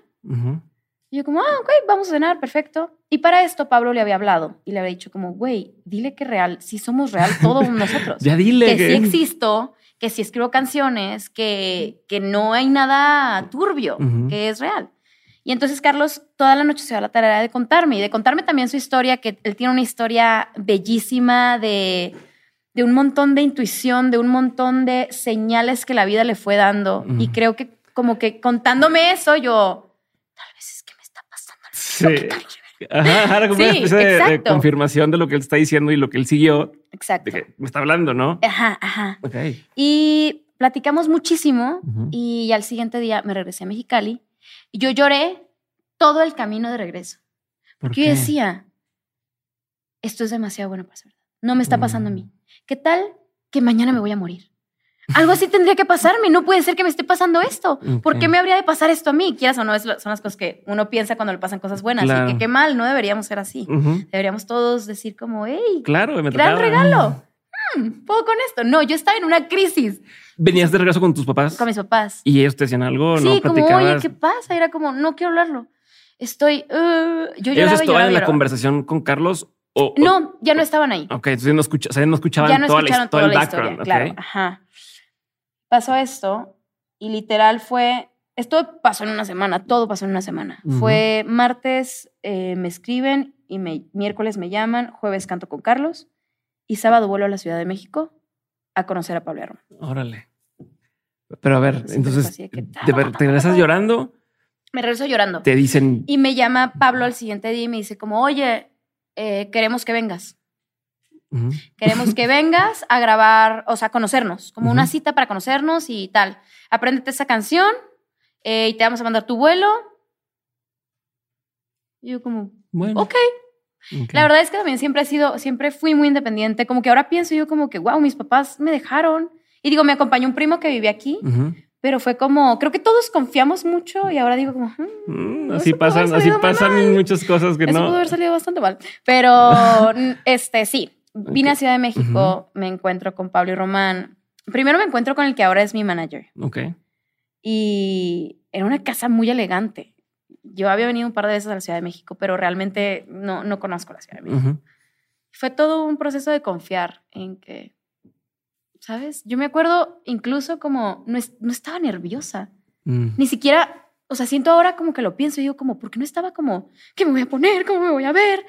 Y yo como, ah, ok, vamos a cenar, perfecto. Y para esto Pablo le había hablado y le había dicho como, güey, dile que real, si somos real todos nosotros. ya dile. Que, sí existo, que si escribo canciones, que, que no hay nada turbio, que es real. Y entonces Carlos toda la noche se da la tarea de contarme y de contarme también su historia, que él tiene una historia bellísima de, de un montón de intuición, de un montón de señales que la vida le fue dando. Y creo que como que contándome eso, yo, tal vez es que me está pasando. Sí. Ajá, como una especie de, confirmación de lo que él está diciendo y lo que él siguió. Exacto. que me está hablando, ¿no? Ajá, ajá. Okay. Y platicamos muchísimo y al siguiente día me regresé a Mexicali y yo lloré todo el camino de regreso. porque yo decía, esto es demasiado bueno para ser verdad. No me está pasando a mí. Mm. ¿Qué tal que mañana me voy a morir? Algo así tendría que pasarme. No puede ser que me esté pasando esto. ¿Por qué me habría de pasar esto a mí? Quieras o no, son las cosas que uno piensa cuando le pasan cosas buenas. Y que qué mal, no deberíamos ser así. Deberíamos todos decir como, hey, claro, me gran regalo. Hmm, ¿Puedo con esto? No, yo estaba en una crisis. ¿Venías de regreso con tus papás? Con mis papás. ¿Y ellos te decían algo? Sí, ¿no como, oye, ¿qué pasa? Era como, no quiero hablarlo. Estoy... Uh, yo ¿Ellos estaban en la conversación con Carlos? O, no, ya no estaban ahí. Ok, entonces no, escucha, no escuchaban ya no toda la, todo el background. Claro, ajá. Pasó esto y literal fue... Esto pasó en una semana, todo pasó en una semana. Fue martes, eh, me escriben y me, miércoles me llaman, jueves canto con Carlos y sábado vuelo a la Ciudad de México a conocer a Pablo. Órale. Pero a ver, entonces, ¿te, regresas llorando? Me regreso llorando. Te dicen... Y me llama Pablo al siguiente día y me dice como, oye, eh, queremos que vengas. Queremos que vengas a grabar, o sea, a conocernos, como una cita para conocernos y tal. Apréndete esa canción eh, y te vamos a mandar tu vuelo. Y yo como, bueno. ok. La verdad es que también siempre he sido, siempre fui muy independiente. Como que ahora pienso yo como que, wow, mis papás me dejaron. Y digo, me acompañó un primo que vive aquí, pero fue como, creo que todos confiamos mucho y ahora digo como, hmm, mm, así pasan, así pasan muchas cosas que Eso no. pudo haber salido bastante mal, pero este sí, vine a Ciudad de México, me encuentro con Pablo y Román. Primero me encuentro con el que ahora es mi manager. Ok. Y era una casa muy elegante. Yo había venido un par de veces a la Ciudad de México, pero realmente no, no conozco la Ciudad de México. Fue todo un proceso de confiar en que ¿sabes? Yo me acuerdo incluso como no, no estaba nerviosa. Mm. Ni siquiera, o sea, siento ahora como que lo pienso y digo como, ¿por qué no estaba como, ¿qué me voy a poner? ¿Cómo me voy a ver?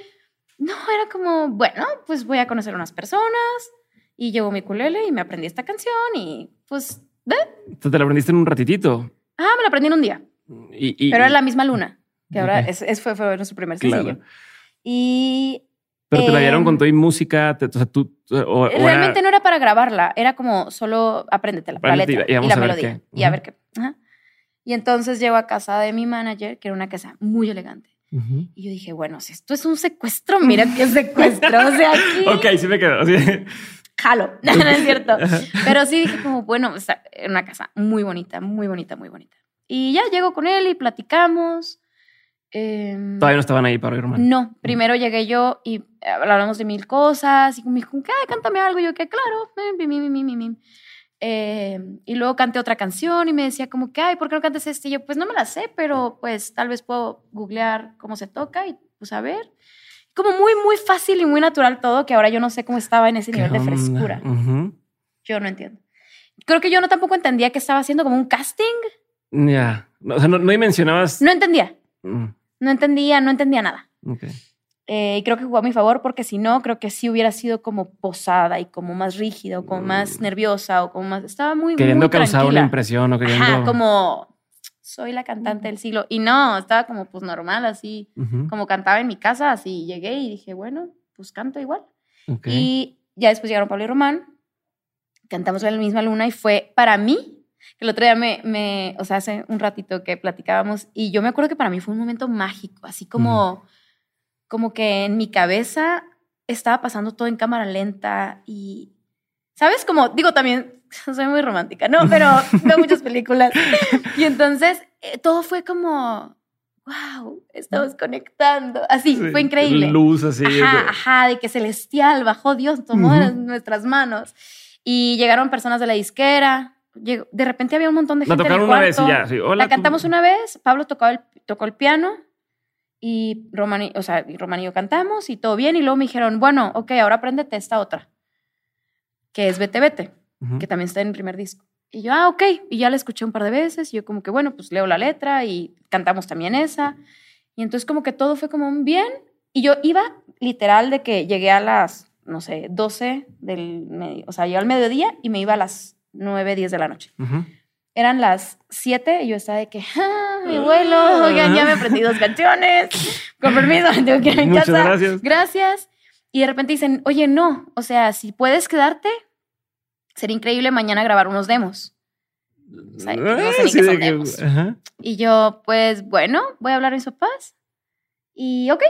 No, era como, bueno, pues voy a conocer unas personas y llevo mi culele y me aprendí esta canción y pues, ¿ve? ¿Te la aprendiste en un ratitito? Ah, me la aprendí en un día. Y, Pero era la misma luna, que ahora es, fue, fue, nuestro primer sencillo. Y pero te la dieron con em, todo y música, o sea, tú... realmente no era para grabarla, era como solo apréndete la letra y, la melodía. Y a ver qué. Y entonces llego a casa de mi manager, que era una casa muy elegante. Y yo dije, bueno, si esto es un secuestro, mira qué secuestro. O sea, aquí... ok, sí me quedo. Sí. Jalo, no, no es cierto. Pero sí dije como, bueno, era una casa muy bonita, muy bonita, muy bonita. Y ya llego con él y platicamos. Em, Todavía no estaban ahí para oír No, primero llegué yo y hablamos de mil cosas y me dijo, ¿qué? Cántame algo. Y yo, que claro, eh, y luego canté otra canción y me decía como que, ay, ¿por qué no cantas este? Y yo, pues no me la sé, pero pues tal vez puedo googlear cómo se toca y pues a ver. Como muy, muy fácil y muy natural todo, que ahora yo no sé cómo estaba en ese nivel de frescura. Yo no entiendo. Creo que yo no tampoco entendía que estaba haciendo como un casting. Ya, o sea, no, no mencionabas... No entendía. Mm. No entendía, no entendía nada. Eh, y creo que jugó a mi favor porque si no, creo que sí hubiera sido como posada y como más rígida o como más mm. nerviosa o como más... Estaba muy, Queriendo causar una impresión o queriendo... Ajá, como soy la cantante del siglo. Y no, estaba como pues normal, así, como cantaba en mi casa, así llegué y dije, bueno, pues canto igual. Y ya después llegaron Pablo y Román, cantamos en la misma luna y fue para mí el otro día me, me, o sea, hace un ratito que platicábamos y yo me acuerdo que para mí fue un momento mágico, así como, como que en mi cabeza estaba pasando todo en cámara lenta y, ¿sabes? Como, digo, también soy muy romántica, ¿no? Pero veo muchas películas. Y entonces eh, todo fue como, wow, estamos conectando. Así, fue increíble. Luz así. Ajá, ajá, de que celestial bajó Dios, tomó nuestras manos. Y llegaron personas de la disquera, de repente había un montón de gente. La tocaron una vez y ya. la cantamos una vez, Pablo tocó el, tocó el piano y Román, o sea, y Román y yo cantamos y todo bien. Y luego me dijeron, bueno, ok, ahora apréndete esta otra, que es Vete Vete. que también está en el primer disco. Y yo, ah, ok. Y ya la escuché un par de veces. Y yo como que, bueno, pues leo la letra y cantamos también esa. Y entonces como que todo fue como un bien. Y yo iba literal de que llegué a las, no sé, 12 del medio. O sea, yo al mediodía y me iba a las 9, 10 de la noche. Eran las 7 y yo estaba de que, ah, mi vuelo, oigan, ya me aprendí dos canciones. Con permiso, tengo que ir a mi Muchas casa. gracias. Gracias. Y de repente dicen, oye, no, o sea, si puedes quedarte, sería increíble mañana grabar unos demos. O sea, no sé ni Sí, qué son que- demos. ajá. Y yo, pues bueno, voy a hablar a mis papás. Y ok,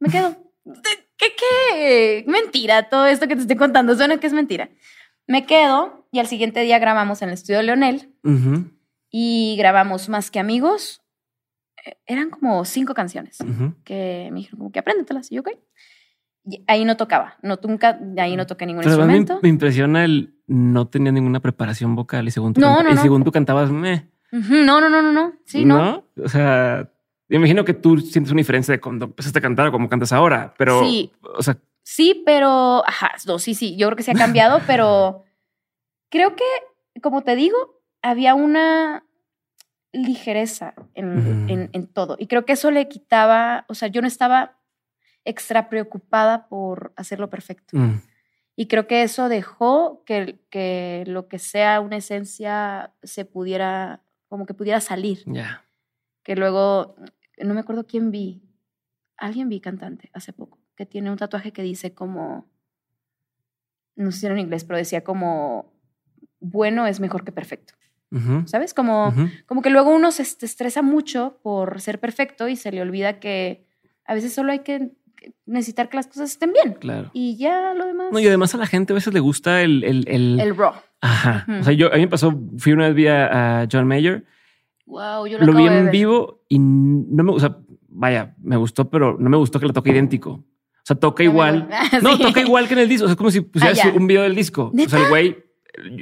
me quedo. ¿Qué, qué? Mentira, todo esto que te estoy contando suena que es mentira. Me quedo y al siguiente día grabamos en el estudio de Leonel y grabamos Más que Amigos. Eh, Eran como cinco canciones que me dijeron como que apréndetelas. Y yo, ok. Y ahí no tocaba, no, nunca, ahí no toqué ningún Pero instrumento. me impresiona el no tenía ninguna preparación vocal y según tú, No, canta- no, y no. según tú cantabas, meh, No, no, no, no, no. Sí, no. O sea, imagino que tú sientes una diferencia de cuando empezaste a cantar o cómo cantas ahora, pero, Sí. o sea, Sí, pero, ajá, no, sí, sí, yo creo que se ha cambiado, pero creo que, como te digo, había una ligereza en, en- en todo. Y creo que eso le quitaba, o sea, yo no estaba extra preocupada por hacerlo perfecto. mm, Y creo que eso dejó que, que lo que sea una esencia se pudiera, como que pudiera salir. ya. Que luego, no me acuerdo quién vi, alguien vi cantante hace poco, que tiene un tatuaje que dice como, no sé si era en inglés, pero decía como, bueno es mejor que perfecto, ¿sabes? Como, como que luego uno se est- estresa mucho por ser perfecto y se le olvida que a veces solo hay que necesitar que las cosas estén bien. Claro. Y ya lo demás. No, y además a la gente a veces le gusta el, el, el- el raw. ajá. O sea, yo a mí me pasó, fui una vez vi a, a John Mayer, Wow, yo lo, lo vi en vivo y no me, o sea, vaya, me gustó, pero no me gustó que le toque idéntico. O sea, toca igual. voy. No, Sí. toca igual que en el disco. O sea, es como si pusieras Ah, ya. un video del disco. O sea, el güey,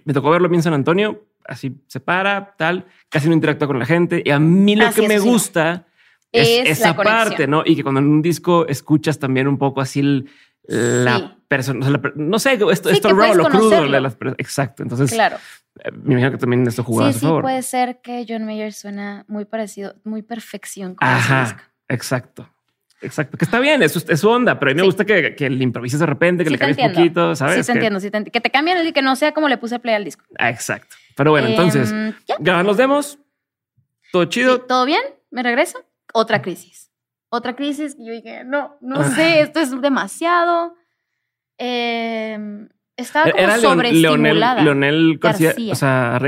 me tocó verlo bien en San Antonio, así se para, tal, casi no interactúa con la gente. Y a mí lo Ah, sí, que me sí gusta es, Es esa parte, ¿no? Y que cuando en un disco escuchas también un poco así el- la persona, o sea, la no sé, esto, esto raw, lo crudo, conocerlo. las exacto. Entonces, Claro. eh, me imagino que también esto jugaba a Sí, su sí, favor. puede ser que John Mayer suena muy parecido, muy perfección con ese Ajá, exacto. Exacto, que está bien, es, es su onda, pero a mí me Sí. gusta que, que le improvises de repente, que Sí le cambies entiendo. poquito, ¿sabes? Sí, te Que- entiendo, sí te enti- Que te cambien el que no sea como le puse play al disco. Ah, exacto. Pero bueno, entonces, Em, ya. los demos, todo chido. Sí, ¿Todo bien? ¿Me regreso? Otra crisis. Otra crisis. Y yo dije, no, no Ah. sé, esto es demasiado. Em, estaba como Era Leon- Leonel, sobreestimulada. Leonel García, García. o sea,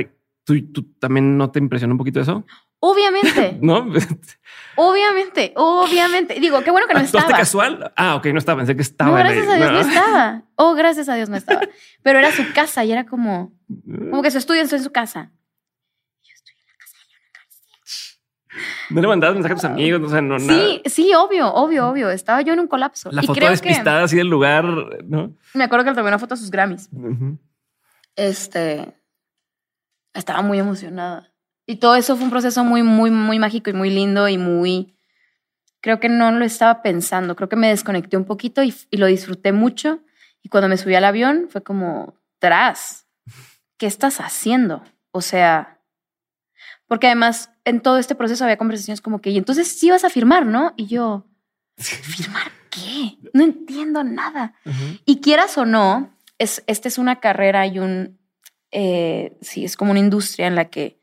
¿tú, ¿tú también no te impresionó un poquito eso? Obviamente, ¿No? obviamente, obviamente. Digo, qué bueno que no ¿Actuaste estaba. casual? Ah, ok, no estaba, pensé que estaba. No, en gracias a Dios no No. estaba. Oh, gracias a Dios no estaba. Pero era su casa y era como, como que su estudio en su casa. No le mandabas mensaje a tus amigos, o sea, no, nada. Sí, sí, obvio, obvio, obvio. Estaba yo en un colapso. La y foto creo despistada así del lugar, ¿no? que me acuerdo que le tomé una foto a sus Grammys. Este, estaba muy emocionada. Y todo eso fue un proceso muy, muy, muy mágico y muy lindo y muy, creo que no lo estaba pensando. Creo que me desconecté un poquito y, y lo disfruté mucho. Y cuando me subí al avión fue como, tras, ¿qué estás haciendo? O sea, porque además en todo este proceso había conversaciones como que, y entonces sí vas a firmar, ¿no? Y yo, ¿firmar qué? No entiendo nada. Y quieras o no, es, esta es una carrera y un, eh, sí, es como una industria en la que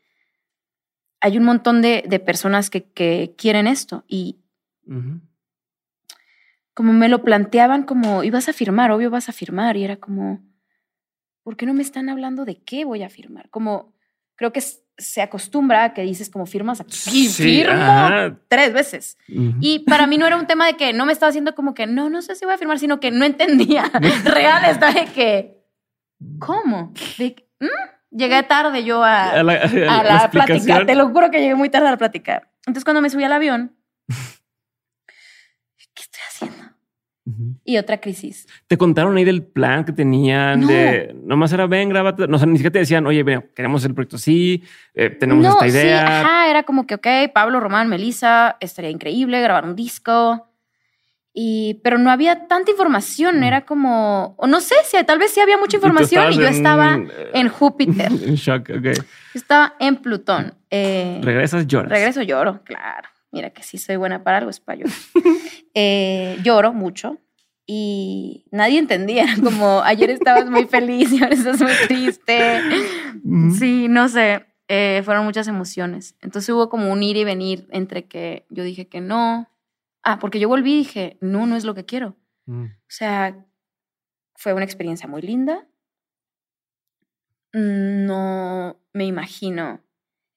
hay un montón de, de personas que, que quieren esto y como me lo planteaban como, ibas a firmar, obvio vas a firmar y era como, ¿por qué no me están hablando de qué voy a firmar? Como, creo que se acostumbra a que dices como firmas aquí, Sí, firmo ajá. tres veces. Y para mí no era un tema de que no me estaba haciendo como que no, no sé si voy a firmar, sino que no entendía. Real está de que, ¿cómo? De, ¿Mm? Llegué tarde yo a, a la, a la a la plática. Te lo juro que llegué muy tarde a la plática. Entonces cuando me subí al avión, ¿qué estoy haciendo? Y otra crisis. Te contaron ahí del plan que tenían No. de nomás era ven, grábate. No, o sea, ni siquiera te decían, oye, ven, queremos el proyecto así, eh, tenemos no, esta sí, idea. ajá, era como que, ok, Pablo, Román, Melissa, estaría increíble grabar un disco. Y, pero no había tanta información, mm. era como, o no sé si tal vez sí había mucha información y, yo estaba eh, en Júpiter. en shock, ok. Estaba en Plutón. Eh, Regresas, lloras. Regreso, lloro, claro. Mira que sí soy buena para algo, es para llorar. Eh, lloro mucho y nadie entendía. Como ayer estabas muy feliz y ahora estás muy triste. Mm. Sí, no sé. fueron muchas emociones. Entonces hubo como un ir y venir entre que yo dije que no, Ah, porque yo volví y dije, no, no es lo que quiero. Mm. O sea, fue una experiencia muy linda. No me imagino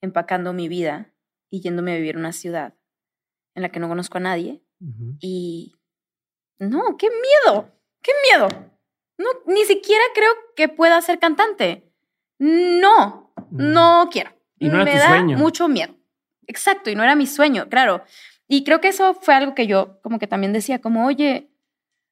empacando mi vida y yéndome a vivir en una ciudad en la que no conozco a nadie. Y no, qué miedo, qué miedo. No, ni siquiera creo que pueda ser cantante. No, no quiero. Y no era me da sueño. mucho miedo. Exacto, y no era mi sueño, claro. Y creo que eso fue algo que yo como que también decía, como, oye,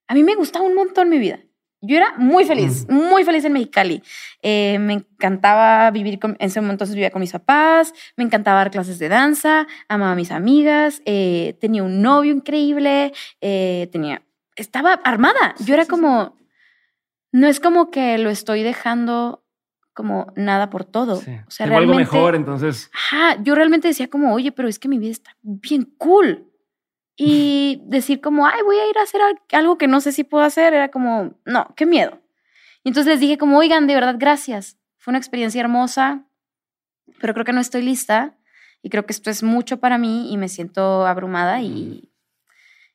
a mí me gustaba un montón mi vida. Yo era muy feliz, muy feliz en Mexicali. Eh, me encantaba vivir con, en ese momento vivía con mis papás, me encantaba dar clases de danza, amaba a mis amigas, eh, tenía un novio increíble, eh, tenía, estaba armada. Yo era como, no es como que lo estoy dejando como nada por todo. O sea, realmente, algo mejor, entonces. Ajá, yo realmente decía como, oye, pero es que mi vida está bien cool. Y decir como, ay, voy a ir a hacer algo que no sé si puedo hacer, era como, no, qué miedo. Y entonces les dije como, oigan, de verdad, gracias. Fue una experiencia hermosa, pero creo que no estoy lista y creo que esto es mucho para mí y me siento abrumada y, mm.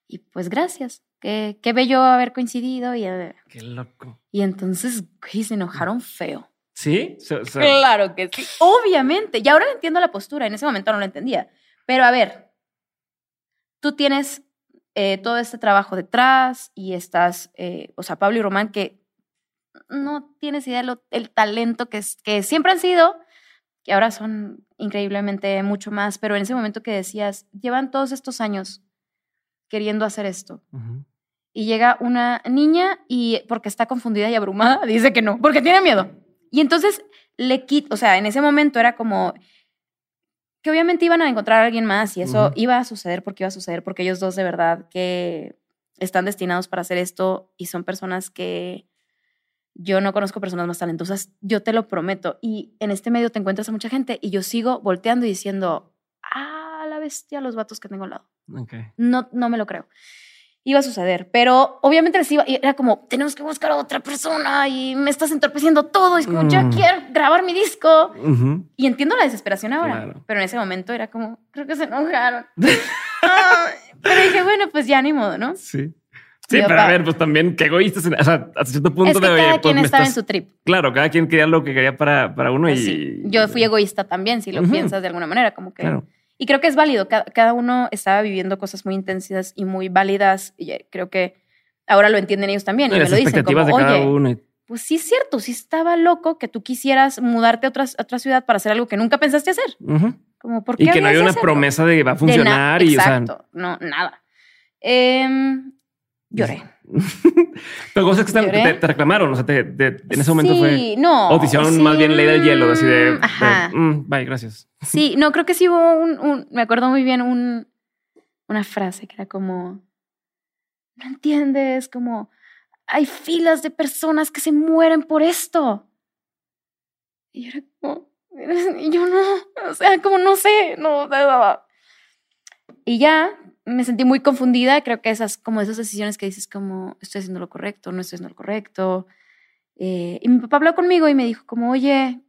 y pues gracias. Qué, qué bello haber coincidido y... Qué loco. Y entonces, güey, se enojaron feo. ¿Sí? claro que sí. Obviamente. Y ahora entiendo la postura. En ese momento no lo entendía. Pero a ver, tú tienes eh, todo este trabajo detrás y estás, eh, o sea, Pablo y Román, que no tienes idea del talento que, que siempre han sido, que ahora son increíblemente mucho más, pero en ese momento que decías, llevan todos estos años queriendo hacer esto. Y llega una niña y porque está confundida y abrumada, dice que no, porque tiene miedo. Y entonces le quito, o sea, en ese momento era como que obviamente iban a encontrar a alguien más y eso iba a suceder porque iba a suceder, porque ellos dos de verdad que están destinados para hacer esto y son personas que yo no conozco personas más talentosas, yo te lo prometo. Y en este medio te encuentras a mucha gente y yo sigo volteando y diciendo, ah, la bestia, los vatos que tengo al lado. No, no me lo creo iba a suceder. Pero obviamente les iba, era como, tenemos que buscar a otra persona y me estás entorpeciendo todo. Y es como, ya mm. quiero grabar mi disco. Y entiendo la desesperación ahora. Pero en ese momento era como, creo que se enojaron. pero dije, bueno, pues ya ni modo, ¿no? Sí. Sí, pero a ver, pues también qué egoístas. O sea, hasta cierto punto es que de cada pues, quien estaba en su trip. Claro, cada quien quería lo que quería para, para uno pues y. Yo fui egoísta también, si lo piensas de alguna manera, como que. Claro. Y creo que es válido, cada, uno estaba viviendo cosas muy intensas y muy válidas y eh, creo que ahora lo entienden ellos también. y me lo dicen como, de cada uno. Pues sí es cierto, sí estaba loco que tú quisieras mudarte a otra, otra ciudad para hacer algo que nunca pensaste hacer. Como, ¿por qué y que no hay una promesa de que va a funcionar. y, exacto, no, nada. Em, lloré. Pero cosas que te, reclamaron, o sea, te, en ese momento fue. No. O te hicieron más bien ley del hielo, así de. Ajá. Mm, bye, gracias. Sí, no, creo que sí hubo un. me acuerdo muy bien un, una frase que era como. No entiendes, como. Hay filas de personas que se mueren por esto. Y yo era como. Y yo no, o sea, como no sé, no. Y ya, me sentí muy confundida. Creo que esas, como esas decisiones que dices, como estoy haciendo lo correcto, no estoy haciendo lo correcto. Eh, y mi papá habló conmigo y me dijo, como, oye,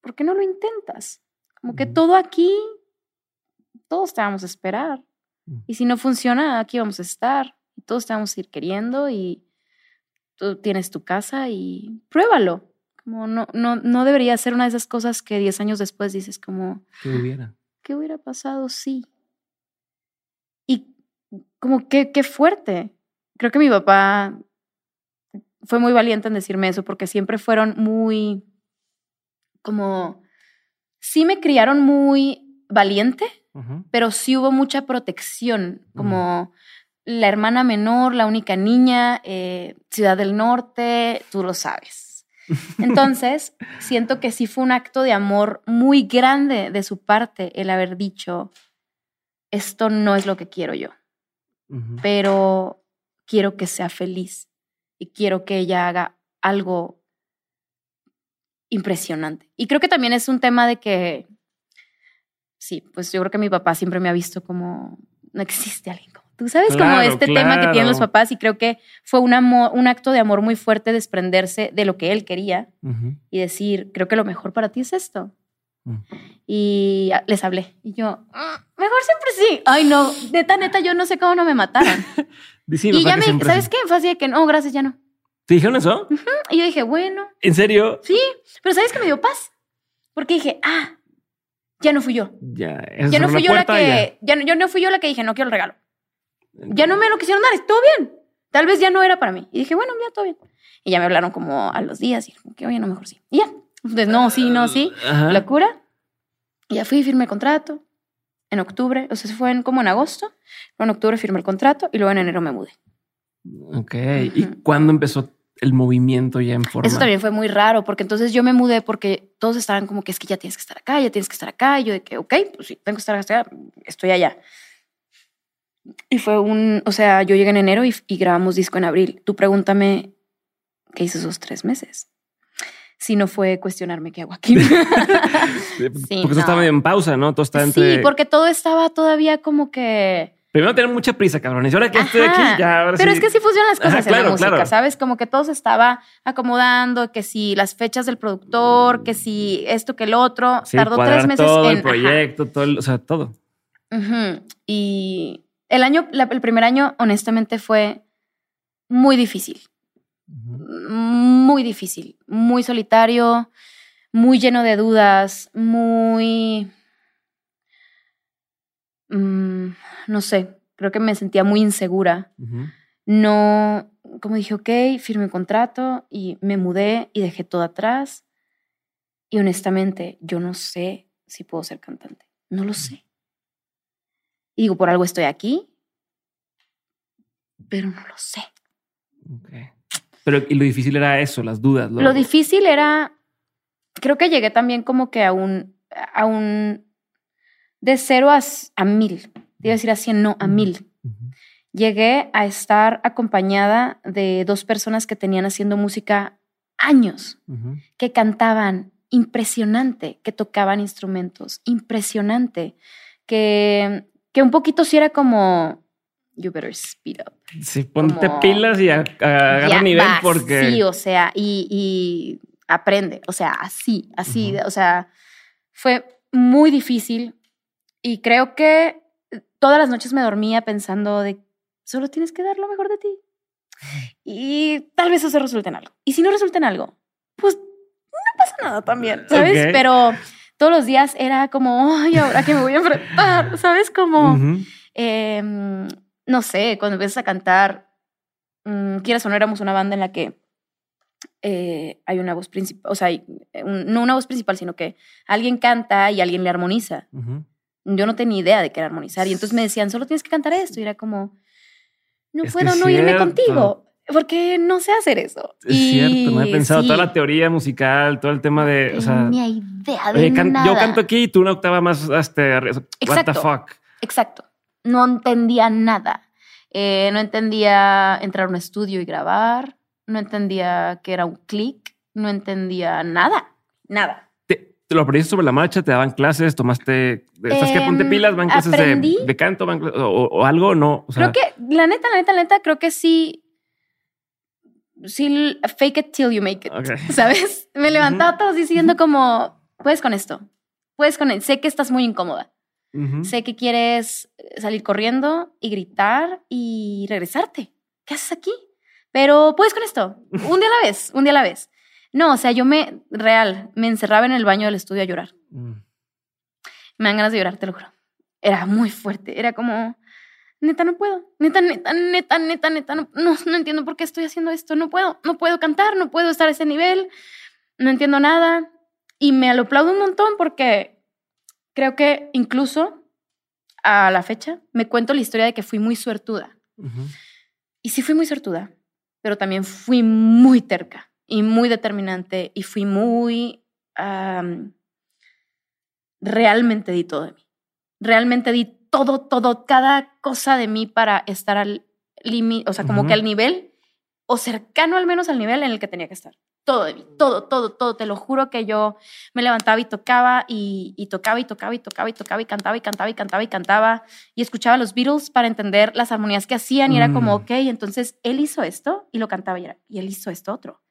¿por qué no lo intentas? Como que todo aquí, todos te vamos a esperar. Mm. Y si no funciona, aquí vamos a estar. Y todos te vamos a ir queriendo y tú tienes tu casa y pruébalo. Como no, no, no debería ser una de esas cosas que 10 años después dices como... ¿Qué hubiera? ¿Qué hubiera pasado? Sí como que qué fuerte. Creo que mi papá fue muy valiente en decirme eso porque siempre fueron muy como sí me criaron muy valiente, pero sí hubo mucha protección, como la hermana menor, la única niña, eh, Ciudad del Norte, tú lo sabes. Entonces, siento que sí fue un acto de amor muy grande de su parte el haber dicho, esto no es lo que quiero yo pero quiero que sea feliz y quiero que ella haga algo impresionante. Y creo que también es un tema de que, sí, pues yo creo que mi papá siempre me ha visto como, no existe alguien como tú, ¿sabes? como este tema que tienen los papás y creo que fue un, amor, un acto de amor muy fuerte desprenderse de lo que él quería y decir, creo que lo mejor para ti es esto. Mm. Y les hablé. Y yo, mm, mejor siempre sí. Ay, no, neta, neta, yo no sé cómo no me mataron. y ya me, ¿sabes qué? Fue así de que no, gracias, ya no. ¿Te dijeron eso? Y yo dije, bueno. ¿En serio? Sí, pero ¿sabes que me dio paz? Porque dije, ah, ya no fui yo. Ya, ya no fui yo la que, ya. yo no fui yo la que dije, no quiero el regalo. Ya no me lo quisieron dar, todo bien. Tal vez ya no era para mí. Y dije, bueno, ya todo bien. Y ya me hablaron como a los días y dije, que oye, no, mejor sí. Y ya. Entonces, no, sí, no, sí. La cura. Ya fui, firmé el contrato en octubre. O sea, se fue en, como en agosto. en octubre firmé el contrato y luego en enero me mudé. Ok. ¿Y cuándo empezó el movimiento ya en forma. Eso también fue muy raro, porque entonces yo me mudé porque todos estaban como que es que ya tienes que estar acá, ya tienes que estar acá. Y yo de que, ok, pues sí, tengo que estar acá, estoy allá. Y fue un, o sea, yo llegué en enero y, grabamos disco en abril. Tú pregúntame qué hice esos tres meses. Si no fue cuestionarme qué hago aquí. porque eso estaba en pausa, ¿no? Todo está entre... Sí, porque todo estaba todavía como que Primero tener mucha prisa, cabrones. Y ahora que estoy aquí, ya ahora Pero es que sí funcionan las cosas en la música, ¿sabes? Como que todo se estaba acomodando, que si las fechas del productor, que si esto, que el otro. tardó tres meses todo en. El proyecto, todo, o sea, todo. Y el año, el primer año, honestamente, fue muy difícil. Muy difícil. Muy solitario, muy lleno de dudas, muy. Mm, no sé, creo que me sentía muy insegura. No, como dije, ok, firmé un contrato y me mudé y dejé todo atrás. Y honestamente, yo no sé si puedo ser cantante. No lo sé. Y digo, por algo estoy aquí, pero no lo sé. Pero y lo difícil era eso, las dudas. Lo, difícil era, creo que llegué también como que a un, a un, de cero a, a mil iba a decir a 100, no, a mil. Llegué a estar acompañada de dos personas que tenían haciendo música años, que cantaban impresionante, que tocaban instrumentos, impresionante, que, que un poquito sí era como, you better speed up. Sí, ponte pilas y agarra nivel porque... Sí, o sea, y, y, aprende, o sea, así, así, o sea, fue muy difícil y creo que todas las noches me dormía pensando de, solo tienes que dar lo mejor de ti. Y tal vez eso se resulte en algo. Y si no resulta en algo, pues no pasa nada también, ¿sabes? Pero todos los días era como, ay, ahora que me voy a enfrentar, ¿sabes? Como, no sé, cuando empiezas a cantar, um, quieras o no, éramos una banda en la que eh, hay una voz principal, o sea, no una voz principal, sino que alguien canta y alguien le armoniza yo no tenía idea de qué era armonizar. Y entonces me decían, solo tienes que cantar esto. Y era como, no puedo no irme contigo. Porque no sé hacer eso. Es cierto, no he pensado toda la teoría musical, todo el tema de. No tenía idea de nada. Yo canto aquí y tú una octava más. Este, exacto, what the fuck. Exacto. No entendía nada. Eh, no entendía entrar a un estudio y grabar. No entendía que era un clic. No entendía nada. Nada te lo aprendiste sobre la marcha, te daban clases, tomaste, ¿sabes qué? Ponte em, pilas, van clases de, canto, van, o, algo, no. creo que, la neta, la neta, la neta, creo que sí, sí, fake it till you make it, ¿sabes? Me levantaba todos diciendo como, puedes con esto, puedes con, sé que estás muy incómoda, sé que quieres salir corriendo y gritar y regresarte. ¿Qué haces aquí? Pero puedes con esto, un día a la vez, un día a la vez. No, o sea, yo me, real, me encerraba en el baño del estudio a llorar. Mm. Me dan ganas de llorar, te lo juro. Era muy fuerte, era como, neta, no puedo, neta, neta, neta, neta, neta, no, no, no entiendo por qué estoy haciendo esto, no puedo, no puedo cantar, no puedo estar a ese nivel, no entiendo nada. Y me lo aplaudo un montón porque creo que incluso a la fecha me cuento la historia de que fui muy suertuda. Y sí fui muy suertuda, pero también fui muy terca y muy determinante y fui muy... realmente di todo de mí. Realmente di todo, todo, cada cosa de mí para estar al límite, o sea, como que al nivel o cercano al menos al nivel en el que tenía que estar. Todo de mí, todo, todo, todo. Te lo juro que yo me levantaba y tocaba y, y, tocaba y tocaba y tocaba y tocaba y cantaba y cantaba y cantaba y cantaba y escuchaba los Beatles para entender las armonías que hacían y era como, mm. ok, entonces él hizo esto y lo cantaba y, era, y él hizo esto otro.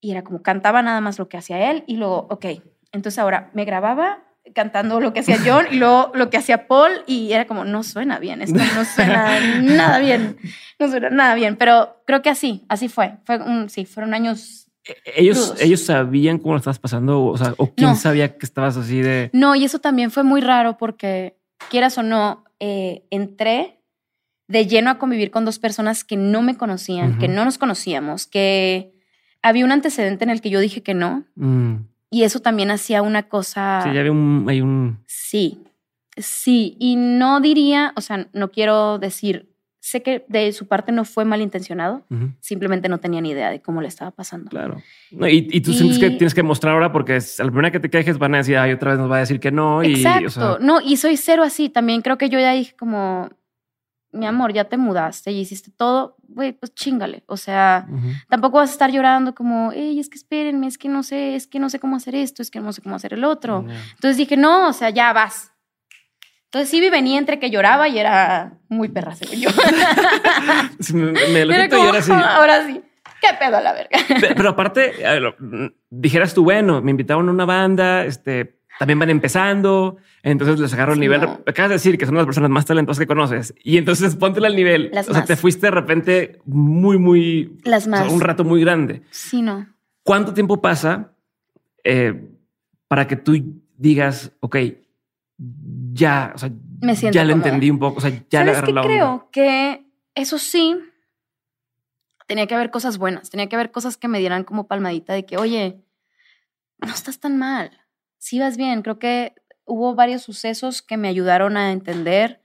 Y era como cantaba nada más lo que hacía él y luego, ok, entonces ahora me grababa cantando lo que hacía John y luego lo que hacía Paul y era como, no suena bien, esto no suena nada bien, no suena nada bien, pero creo que así, así fue, fue un, sí, fueron años. E, ellos, ellos sabían cómo lo estabas pasando, o sea, o quién sabía que estabas así de. No, y eso también fue muy raro porque, quieras o no, eh, entré de lleno a convivir con dos personas que no me conocían, que no nos conocíamos, que había un antecedente en el que yo dije que no. Mm. Y eso también hacía una cosa. Sí, ya había un, hay un. Sí, sí. Y no diría, o sea, no quiero decir, sé que de su parte no fue malintencionado, simplemente no tenía ni idea de cómo le estaba pasando. Claro. y, tú sientes que tienes que mostrar ahora porque es, a la primera que te quejes van a decir, ay, otra vez nos va a decir que no. Exacto. no, y soy cero así. También creo que yo ya dije como, mi amor, ya te mudaste y hiciste todo, güey, pues chingale. O sea, tampoco vas a estar llorando como, hey, es que espérenme, es que no sé, es que no sé cómo hacer esto, es que no sé cómo hacer el otro. Entonces dije, no, o sea, ya vas. Entonces sí venía entre que lloraba y era muy perra, yo. me, lo quito y ahora sí. Ahora sí. ¿Qué pedo a la verga? Pero, aparte, dijeras tú, bueno, me invitaron a una banda, este, también van empezando, entonces les agarro el nivel. Acabas de decir que son las personas más talentosas que conoces y entonces ponte al nivel. o sea, te fuiste de repente muy, muy. Las más. un rato muy grande. Sí, no. ¿Cuánto tiempo pasa eh, para que tú digas, ok, ya, o sea, Me siento ya lo entendí un poco, o sea, ya le agarré la onda? Creo que eso sí, tenía que haber cosas buenas, tenía que haber cosas que me dieran como palmadita de que, oye, no estás tan mal sí vas bien. Creo que hubo varios sucesos que me ayudaron a entender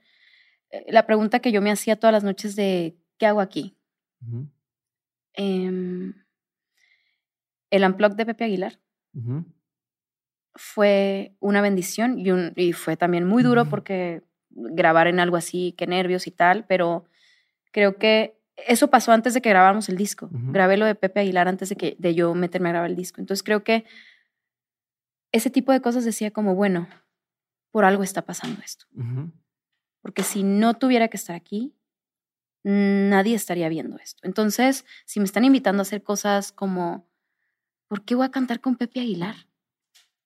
eh, la pregunta que yo me hacía todas las noches de ¿qué hago aquí? Em, el unplug de Pepe Aguilar fue una bendición y, un, y, fue también muy duro porque grabar en algo así, qué nervios y tal, pero creo que eso pasó antes de que grabáramos el disco. Grabé lo de Pepe Aguilar antes de que de yo meterme a grabar el disco. Entonces creo que ese tipo de cosas decía como, bueno, por algo está pasando esto. Porque si no tuviera que estar aquí, nadie estaría viendo esto. Entonces, si me están invitando a hacer cosas como, ¿por qué voy a cantar con Pepe Aguilar?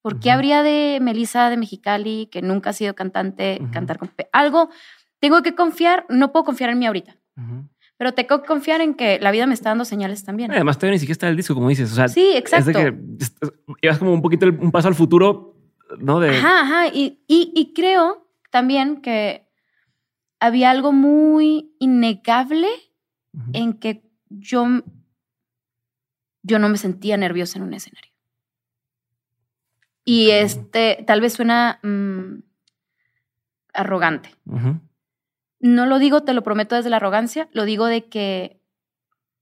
¿Por qué habría de Melissa de Mexicali, que nunca ha sido cantante, cantar con Pepe? Algo, tengo que confiar, no puedo confiar en mí ahorita. Pero tengo que confiar en que la vida me está dando señales también. Además, todavía ni siquiera está el disco, como dices. O sea, sí, exacto. Es de que llevas como un poquito un paso al futuro, ¿no? De... Ajá, ajá. Y, y, creo también que había algo muy innegable en que yo, yo no me sentía nerviosa en un escenario. Y este, tal vez suena mm, arrogante. No lo digo, te lo prometo desde la arrogancia, lo digo de que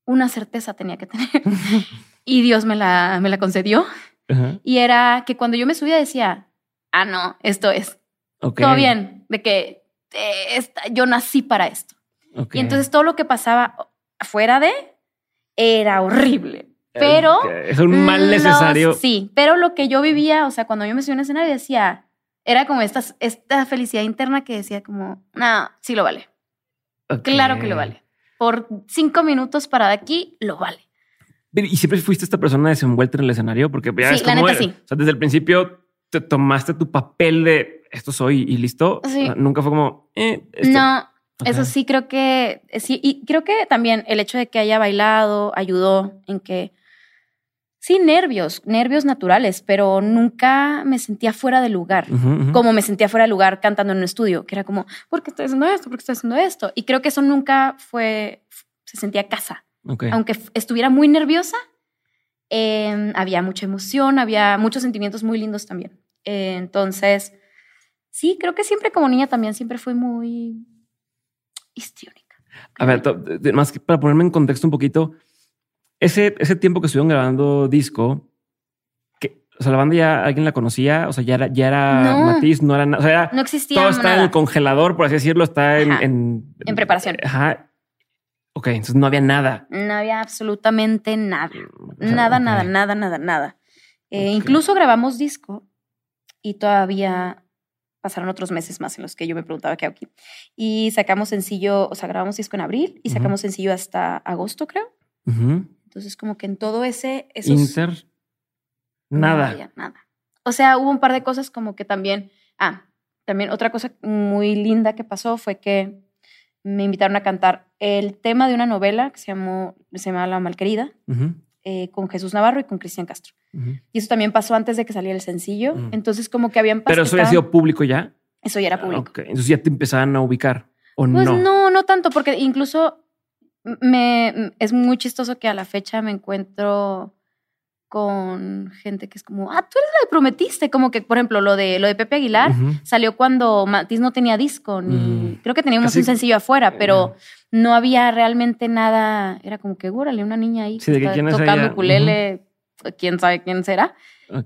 una certeza tenía que tener. y Dios me la, me la concedió. Y era que cuando yo me subía decía, ah, no, esto es. Todo bien, de que eh, yo nací para esto. Y entonces todo lo que pasaba fuera de era horrible. Pero. Es un mal necesario. sí, pero lo que yo vivía, o sea, cuando yo me subía a un escenario decía, era como esta, esta felicidad interna que decía como, nada, sí lo vale. Claro que lo vale. Por cinco minutos para de aquí, lo vale. ¿Y siempre fuiste esta persona desenvuelta en el escenario? Porque ya sí, la neta, sí. O sea, desde el principio te tomaste tu papel de esto soy y listo. Sí. nunca fue como, eh, No, eso sí creo que sí. Y creo que también el hecho de que haya bailado ayudó en que Sí, nervios, nervios naturales, pero nunca me sentía fuera de lugar, como me sentía fuera de lugar cantando en un estudio, que era como, ¿por qué estoy haciendo esto? ¿Por qué estoy haciendo esto? Y creo que eso nunca fue, se sentía casa. Aunque estuviera muy nerviosa, em, había mucha emoción, había muchos sentimientos muy lindos también. Eh, entonces, sí, creo que siempre como niña también siempre fue muy histriónica. A ver, más que para ponerme en contexto un poquito, ese, ese tiempo que estuvieron grabando disco, ¿qué, O sea, la banda ya alguien la conocía, o sea, ya era, ya era Matiz, no era nada. O sea, no existía. Todo está en el congelador, por así decirlo, está en, en, en, preparación. Ajá. Ok, entonces no había nada. No había absolutamente nada. nada, nada, nada, nada, nada, eh, Incluso grabamos disco y todavía pasaron otros meses más en los que yo me preguntaba qué aquí. Y sacamos sencillo, o sea, grabamos disco en abril y sacamos sencillo hasta agosto, creo. Entonces, como que en todo ese... Inter... Nada. No nada. O sea, hubo un par de cosas como que también... Ah, también otra cosa muy linda que pasó fue que me invitaron a cantar el tema de una novela que se, llamó, se llama La Malquerida, eh, con Jesús Navarro y con Cristian Castro. Y eso también pasó antes de que saliera el sencillo. Entonces, como que habían pasado. ¿Pero eso había sido público ya? Eso ya era público. Entonces ya te empezaban a ubicar. ¿O pues no? no, no tanto, porque incluso me, es muy chistoso que a la fecha me encuentro con gente que es como, ah, tú eres la que prometiste, como que, por ejemplo, lo de, lo de Pepe Aguilar salió cuando Matiz no tenía disco, ni mm. creo que teníamos un sencillo afuera, pero no había realmente nada, era como que, órale, una niña ahí tocando ukulele, quién sabe quién será.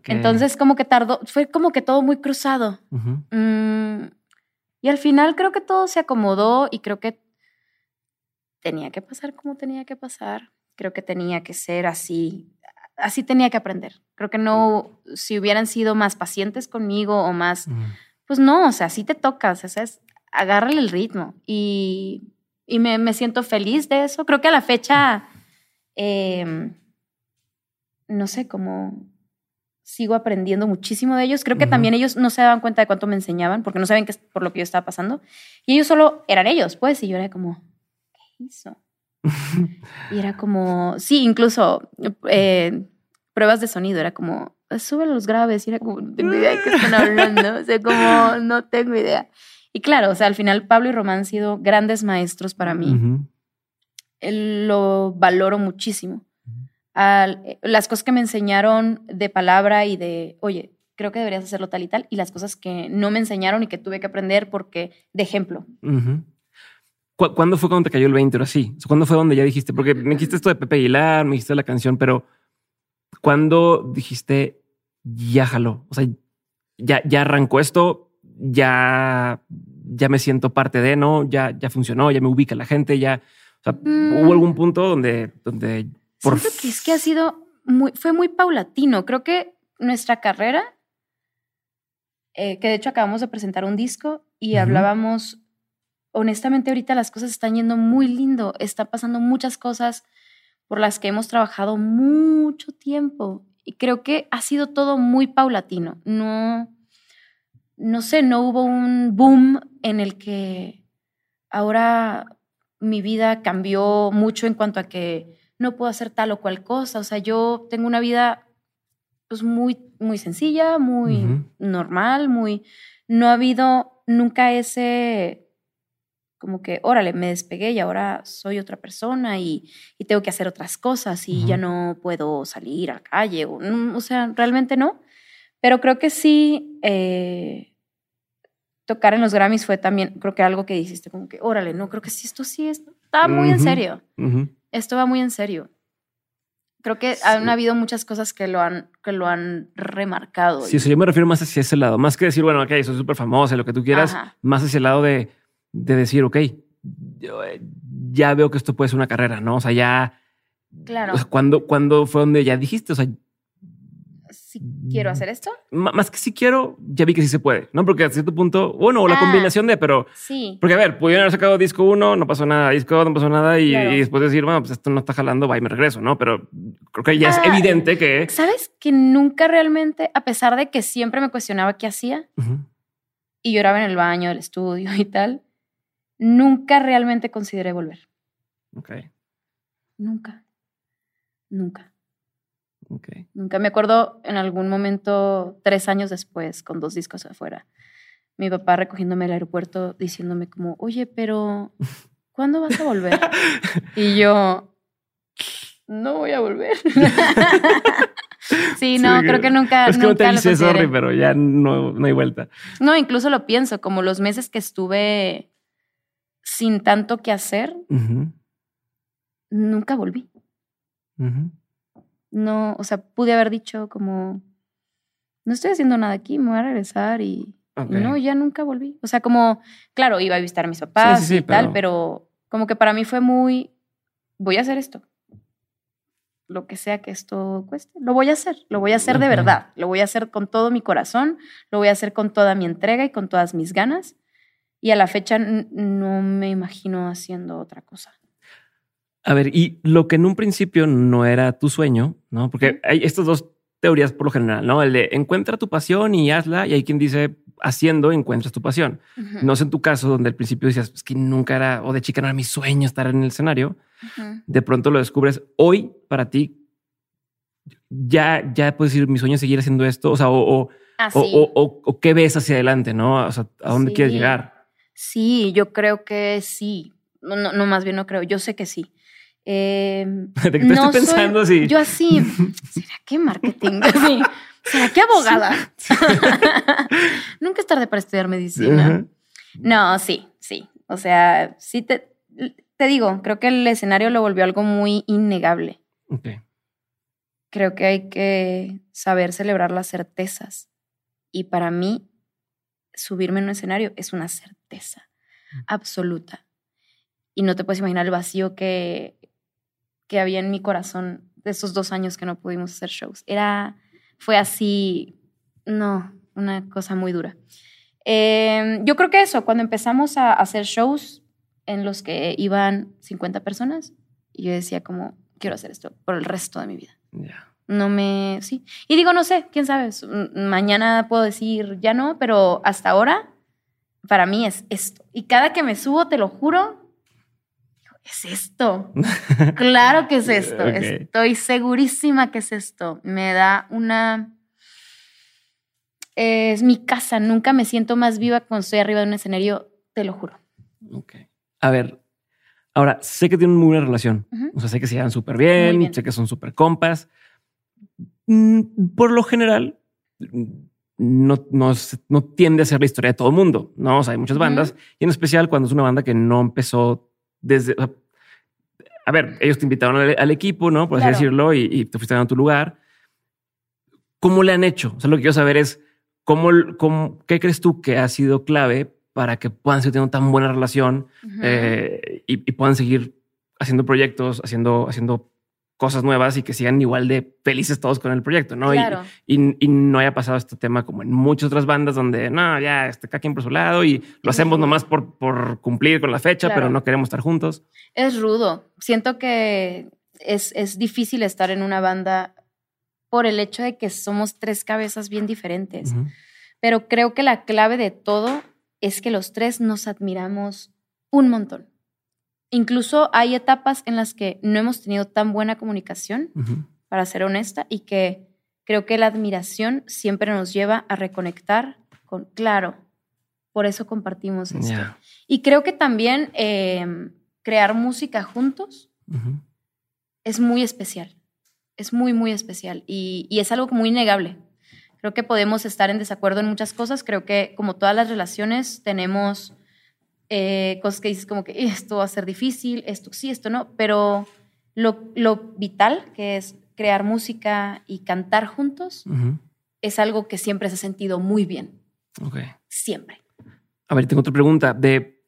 Entonces, como que tardó, fue como que todo muy cruzado. Mm, y al final creo que todo se acomodó y creo que tenía que pasar como tenía que pasar. Creo que tenía que ser así así tenía que aprender. Creo que no, si hubieran sido más pacientes conmigo o más, pues no, o sea, así te tocas, o sea, es agárrale el ritmo. Y, y me, me, siento feliz de eso. Creo que a la fecha, em, no sé, como sigo aprendiendo muchísimo de ellos. Creo que también ellos no se daban cuenta de cuánto me enseñaban, porque no saben qué por lo que yo estaba pasando. Y ellos solo eran ellos, pues, y yo era como, ¿qué hizo? y era como, sí, incluso eh, pruebas de sonido, era como, sube los graves, y era como, no tengo idea de qué están hablando, o sea, como, no tengo idea. Y claro, o sea, al final Pablo y Román han sido grandes maestros para mí. Lo valoro muchísimo. las cosas que me enseñaron de palabra y de, oye, creo que deberías hacerlo tal y tal, y las cosas que no me enseñaron y que tuve que aprender porque, de ejemplo. ¿Cuándo fue cuando te cayó el 20 o así? ¿Cuándo fue donde ya dijiste? Porque me dijiste esto de Pepe Aguilar, me dijiste la canción, pero ¿cuándo dijiste ya jaló? O sea, ya, ya arrancó esto, ya, ya me siento parte de, ¿no? Ya, ya funcionó, ya me ubica la gente, ya. O sea, ¿hubo algún mm. punto donde, donde por Siento que es que ha sido muy, fue muy paulatino. Creo que nuestra carrera, eh, que de hecho acabamos de presentar un disco y hablábamos honestamente ahorita las cosas están yendo muy lindo, está pasando muchas cosas por las que hemos trabajado mucho tiempo y creo que ha sido todo muy paulatino. No, no sé, no hubo un boom en el que ahora mi vida cambió mucho en cuanto a que no puedo hacer tal o cual cosa. O sea, yo tengo una vida pues muy, muy sencilla, muy normal, muy... No ha habido nunca ese como que, órale, me despegué y ahora soy otra persona y, tengo que hacer otras cosas y ya no puedo salir a la calle. O, mm, o, sea, realmente no. Pero creo que sí, eh, tocar en los Grammys fue también, creo que algo que dijiste, como que, órale, no, creo que sí, esto sí está muy en serio. Esto va muy en serio. Creo que han habido muchas cosas que lo han, que lo han remarcado. Sí, eso yo me refiero más hacia ese lado, más que decir, bueno, ok, soy súper famoso, lo que tú quieras, más hacia el lado de de decir, ok, eh, ya veo que esto puede ser una carrera, ¿no? O sea, ya... Claro. cuando, cuando fue donde ya dijiste, o sea... Si quiero hacer esto. Más que si quiero, ya vi que sí se puede, ¿no? Porque a cierto punto, bueno, la ah, combinación de, pero... Sí. Porque, a ver, pudieron haber sacado disco uno, no pasó nada, disco dos, no pasó nada, y, después decir, bueno, pues esto no está jalando, va y me regreso, ¿no? Pero creo que ya es ah, evidente que... ¿Sabes? Que nunca realmente, a pesar de que siempre me cuestionaba qué hacía, y lloraba en el baño del estudio y tal, nunca realmente consideré volver. Ok. Nunca. Nunca. Ok. Nunca me acuerdo en algún momento, tres años después, con dos discos afuera, mi papá recogiéndome al aeropuerto diciéndome como, oye, pero ¿cuándo vas a volver? y yo, no voy a volver. sí, no, creo que nunca. Es que no te dice sorry, pero ya no, no hay vuelta. No, incluso lo pienso, como los meses que estuve sin tanto que hacer, nunca volví. No, o sea, pude haber dicho como, no estoy haciendo nada aquí, me voy a regresar y, no, ya nunca volví. O sea, como, claro, iba a visitar a mis papás y tal, pero como que para mí fue muy, voy a hacer esto. Lo que sea que esto cueste, lo voy a hacer, lo voy a hacer de verdad, lo voy a hacer con todo mi corazón, lo voy a hacer con toda mi entrega y con todas mis ganas. Y a la fecha no me imagino haciendo otra cosa. A ver, y lo que en un principio no era tu sueño, ¿no? Porque hay estos dos teorías por lo general, ¿no? El de encuentra tu pasión y hazla, y hay quien dice haciendo encuentras tu pasión. No sé en tu caso, donde al principio decías es que nunca era, o de chica no era mi sueño estar en el escenario, de pronto lo descubres hoy para ti. Ya, ya puedes decir mi sueño es seguir haciendo esto, o sea, o, ah, o, qué ves hacia adelante, no? O sea, a dónde quieres llegar. Sí, yo creo que sí. No, no, más bien no creo. Yo sé que sí. Eh, ¿De qué te estoy pensando así? Yo así, ¿será que marketing? ¿Será que abogada? Nunca es tarde para estudiar medicina. No, sí, sí. O sea, sí te, te digo, creo que el escenario lo volvió algo muy innegable. Creo que hay que saber celebrar las certezas. Y para mí, subirme en un escenario es una certeza mm. absoluta. Y no te puedes imaginar el vacío que, que había en mi corazón de esos dos años que no pudimos hacer shows. Era, fue así, no, una cosa muy dura. Em, yo creo que eso, cuando empezamos a hacer shows en los que iban 50 personas, yo decía como, quiero hacer esto por el resto de mi vida. No me, sí. Y digo, no sé, quién sabe, mañana puedo decir ya no, pero hasta ahora, para mí es esto. Y cada que me subo, te lo juro, es esto. claro que es esto. Estoy segurísima que es esto. Me da una... Es mi casa. Nunca me siento más viva cuando estoy arriba de un escenario, te lo juro. Ok. A ver, ahora sé que tienen muy buena relación. O sea, sé que se llevan súper bien, sé que son súper compas. Mm, por lo general, no, no, tiende a ser la historia de todo el mundo, ¿no? O sea, hay muchas bandas y en especial cuando es una banda que no empezó desde... a ver, ellos te invitaron al, equipo, ¿no? Por así decirlo, y, te fuiste a tu lugar. ¿Cómo le han hecho? O sea, lo que quiero saber es cómo, cómo qué crees tú que ha sido clave para que puedan seguir teniendo tan buena relación eh, y, y, puedan seguir haciendo proyectos, haciendo, haciendo cosas nuevas y que sigan igual de felices todos con el proyecto, ¿no? Y, no haya pasado este tema como en muchas otras bandas donde, no, ya, este, cada quien por su lado y lo hacemos nomás por, por cumplir con la fecha, pero no queremos estar juntos. Es rudo. Siento que es, es difícil estar en una banda por el hecho de que somos tres cabezas bien diferentes. Pero creo que la clave de todo es que los tres nos admiramos un montón. Incluso hay etapas en las que no hemos tenido tan buena comunicación, para ser honesta, y que creo que la admiración siempre nos lleva a reconectar con, claro, por eso compartimos esto. Y creo que también em, crear música juntos es muy especial, es muy, muy especial y, y es algo muy innegable. Creo que podemos estar en desacuerdo en muchas cosas, creo que como todas las relaciones tenemos eh, cosas que dices como que esto va a ser difícil, esto sí, esto no, pero lo, lo vital que es crear música y cantar juntos es algo que siempre se ha sentido muy bien. Ok. Siempre. A ver, tengo otra pregunta. De,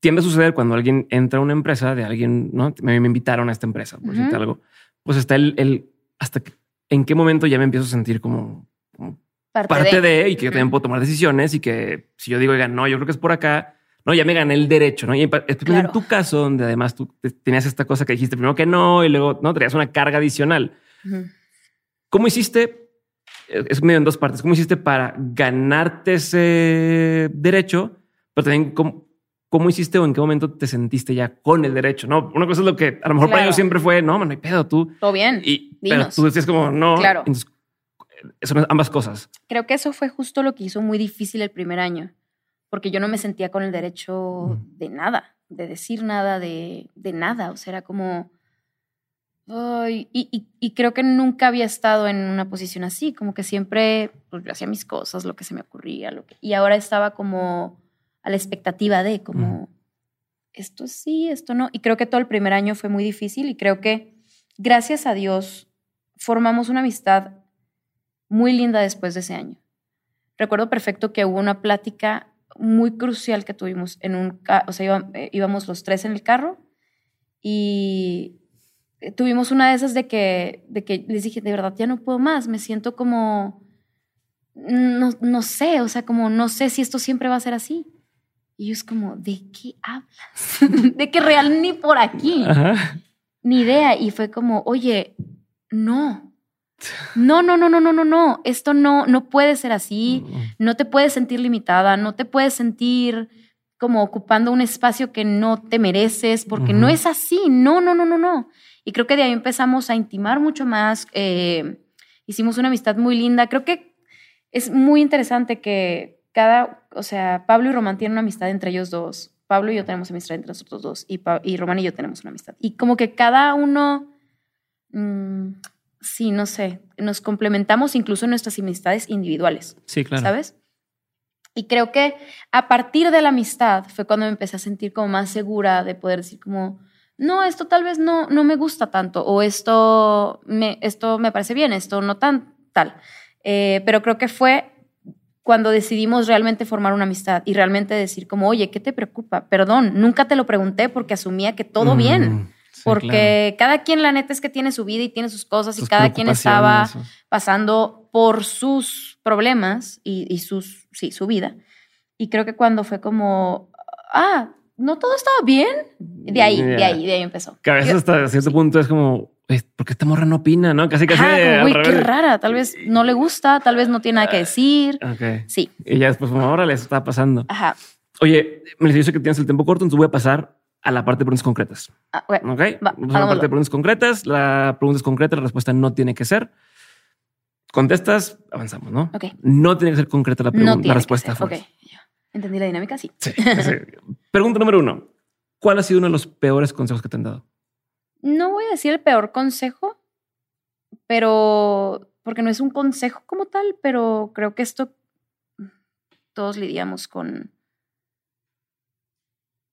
tiende a suceder cuando alguien entra a una empresa de alguien, ¿no? Me, me invitaron a esta empresa, por decirte algo. Pues está el, el hasta en qué momento ya me empiezo a sentir como parte, de. y que yo también puedo tomar decisiones y que si yo digo, oiga, no, yo creo que es por acá, no, ya me gané el derecho, ¿no? Y en tu caso, donde además tú tenías esta cosa que dijiste primero que no y luego no, traías una carga adicional. ¿Cómo hiciste? Es medio en dos partes. ¿Cómo hiciste para ganarte ese derecho? Pero también, ¿cómo, cómo hiciste o en qué momento te sentiste ya con el derecho? No, una cosa es lo que a lo mejor para ellos siempre fue, no, no hay pedo, tú. Todo bien. Y pero tú decías como, no. Claro son ambas cosas. Creo que eso fue justo lo que hizo muy difícil el primer año, porque yo no me sentía con el derecho de nada, de decir nada, de, de nada. O sea, era como... y, y, creo que nunca había estado en una posición así, como que siempre pues, yo hacía mis cosas, lo que se me ocurría, lo que, y ahora estaba como a la expectativa de, como, esto sí, esto no. Y creo que todo el primer año fue muy difícil y creo que, gracias a Dios, formamos una amistad muy linda después de ese año. Recuerdo perfecto que hubo una plática muy crucial que tuvimos en un, o sea, eh, íbamos los tres en el carro y tuvimos una de esas de que, de que les dije, de verdad, ya no puedo más, me siento como, no, no sé, o sea, como no sé si esto siempre va a ser así. Y yo es como, ¿de qué hablas? de que real ni por aquí. Ni idea. Y fue como, oye, no. No, no, no, no, no, no, no. Esto no, no puede ser así. No te puedes sentir limitada, no te puedes sentir como ocupando un espacio que no te mereces, porque no es así. No, no, no, no, no. Y creo que de ahí empezamos a intimar mucho más. Eh, hicimos una amistad muy linda. Creo que es muy interesante que cada, o sea, Pablo y Román tienen una amistad entre ellos dos. Pablo y yo tenemos amistad entre nosotros dos. Y, y Román y yo tenemos una amistad. Y como que cada uno, mm, sí, no sé, nos complementamos incluso en nuestras amistades individuales. Sí, claro. ¿Sabes? Y creo que a partir de la amistad fue cuando me empecé a sentir como más segura de poder decir como, no, esto tal vez no, no me gusta tanto, o esto me, esto me parece bien, esto no tan tal. Eh, pero creo que fue cuando decidimos realmente formar una amistad y realmente decir como, oye, ¿qué te preocupa? Perdón, nunca te lo pregunté porque asumía que todo bien. Porque cada quien, la neta, es que tiene su vida y tiene sus cosas y cada quien estaba pasando por sus problemas y, sus, sí, su vida. Y creo que cuando fue como, ah, no todo estaba bien, de ahí, de ahí, de ahí empezó. Que a veces hasta cierto punto es como, porque esta morra no opina, ¿no? Casi, casi. Ajá, qué rara. Tal vez no le gusta, tal vez no tiene nada que decir. Ok. Sí. Y ya después, como ahora les está pasando. Ajá. Oye, me dice que tienes el tiempo corto, entonces voy a pasar a la parte de preguntas concretas. Ah, ok. Va, Vamos a la parte de preguntas concretas. La pregunta es concreta, la respuesta no tiene que ser. Contestas, avanzamos, ¿no? Ok. No tiene que ser concreta la, pregunta, la respuesta. Ok. Entendí la dinámica, sí. sí. Pregunta número uno. ¿Cuál ha sido uno de los peores consejos que te han dado? no voy a decir el peor consejo, pero porque no es un consejo como tal, pero creo que esto todos lidiamos con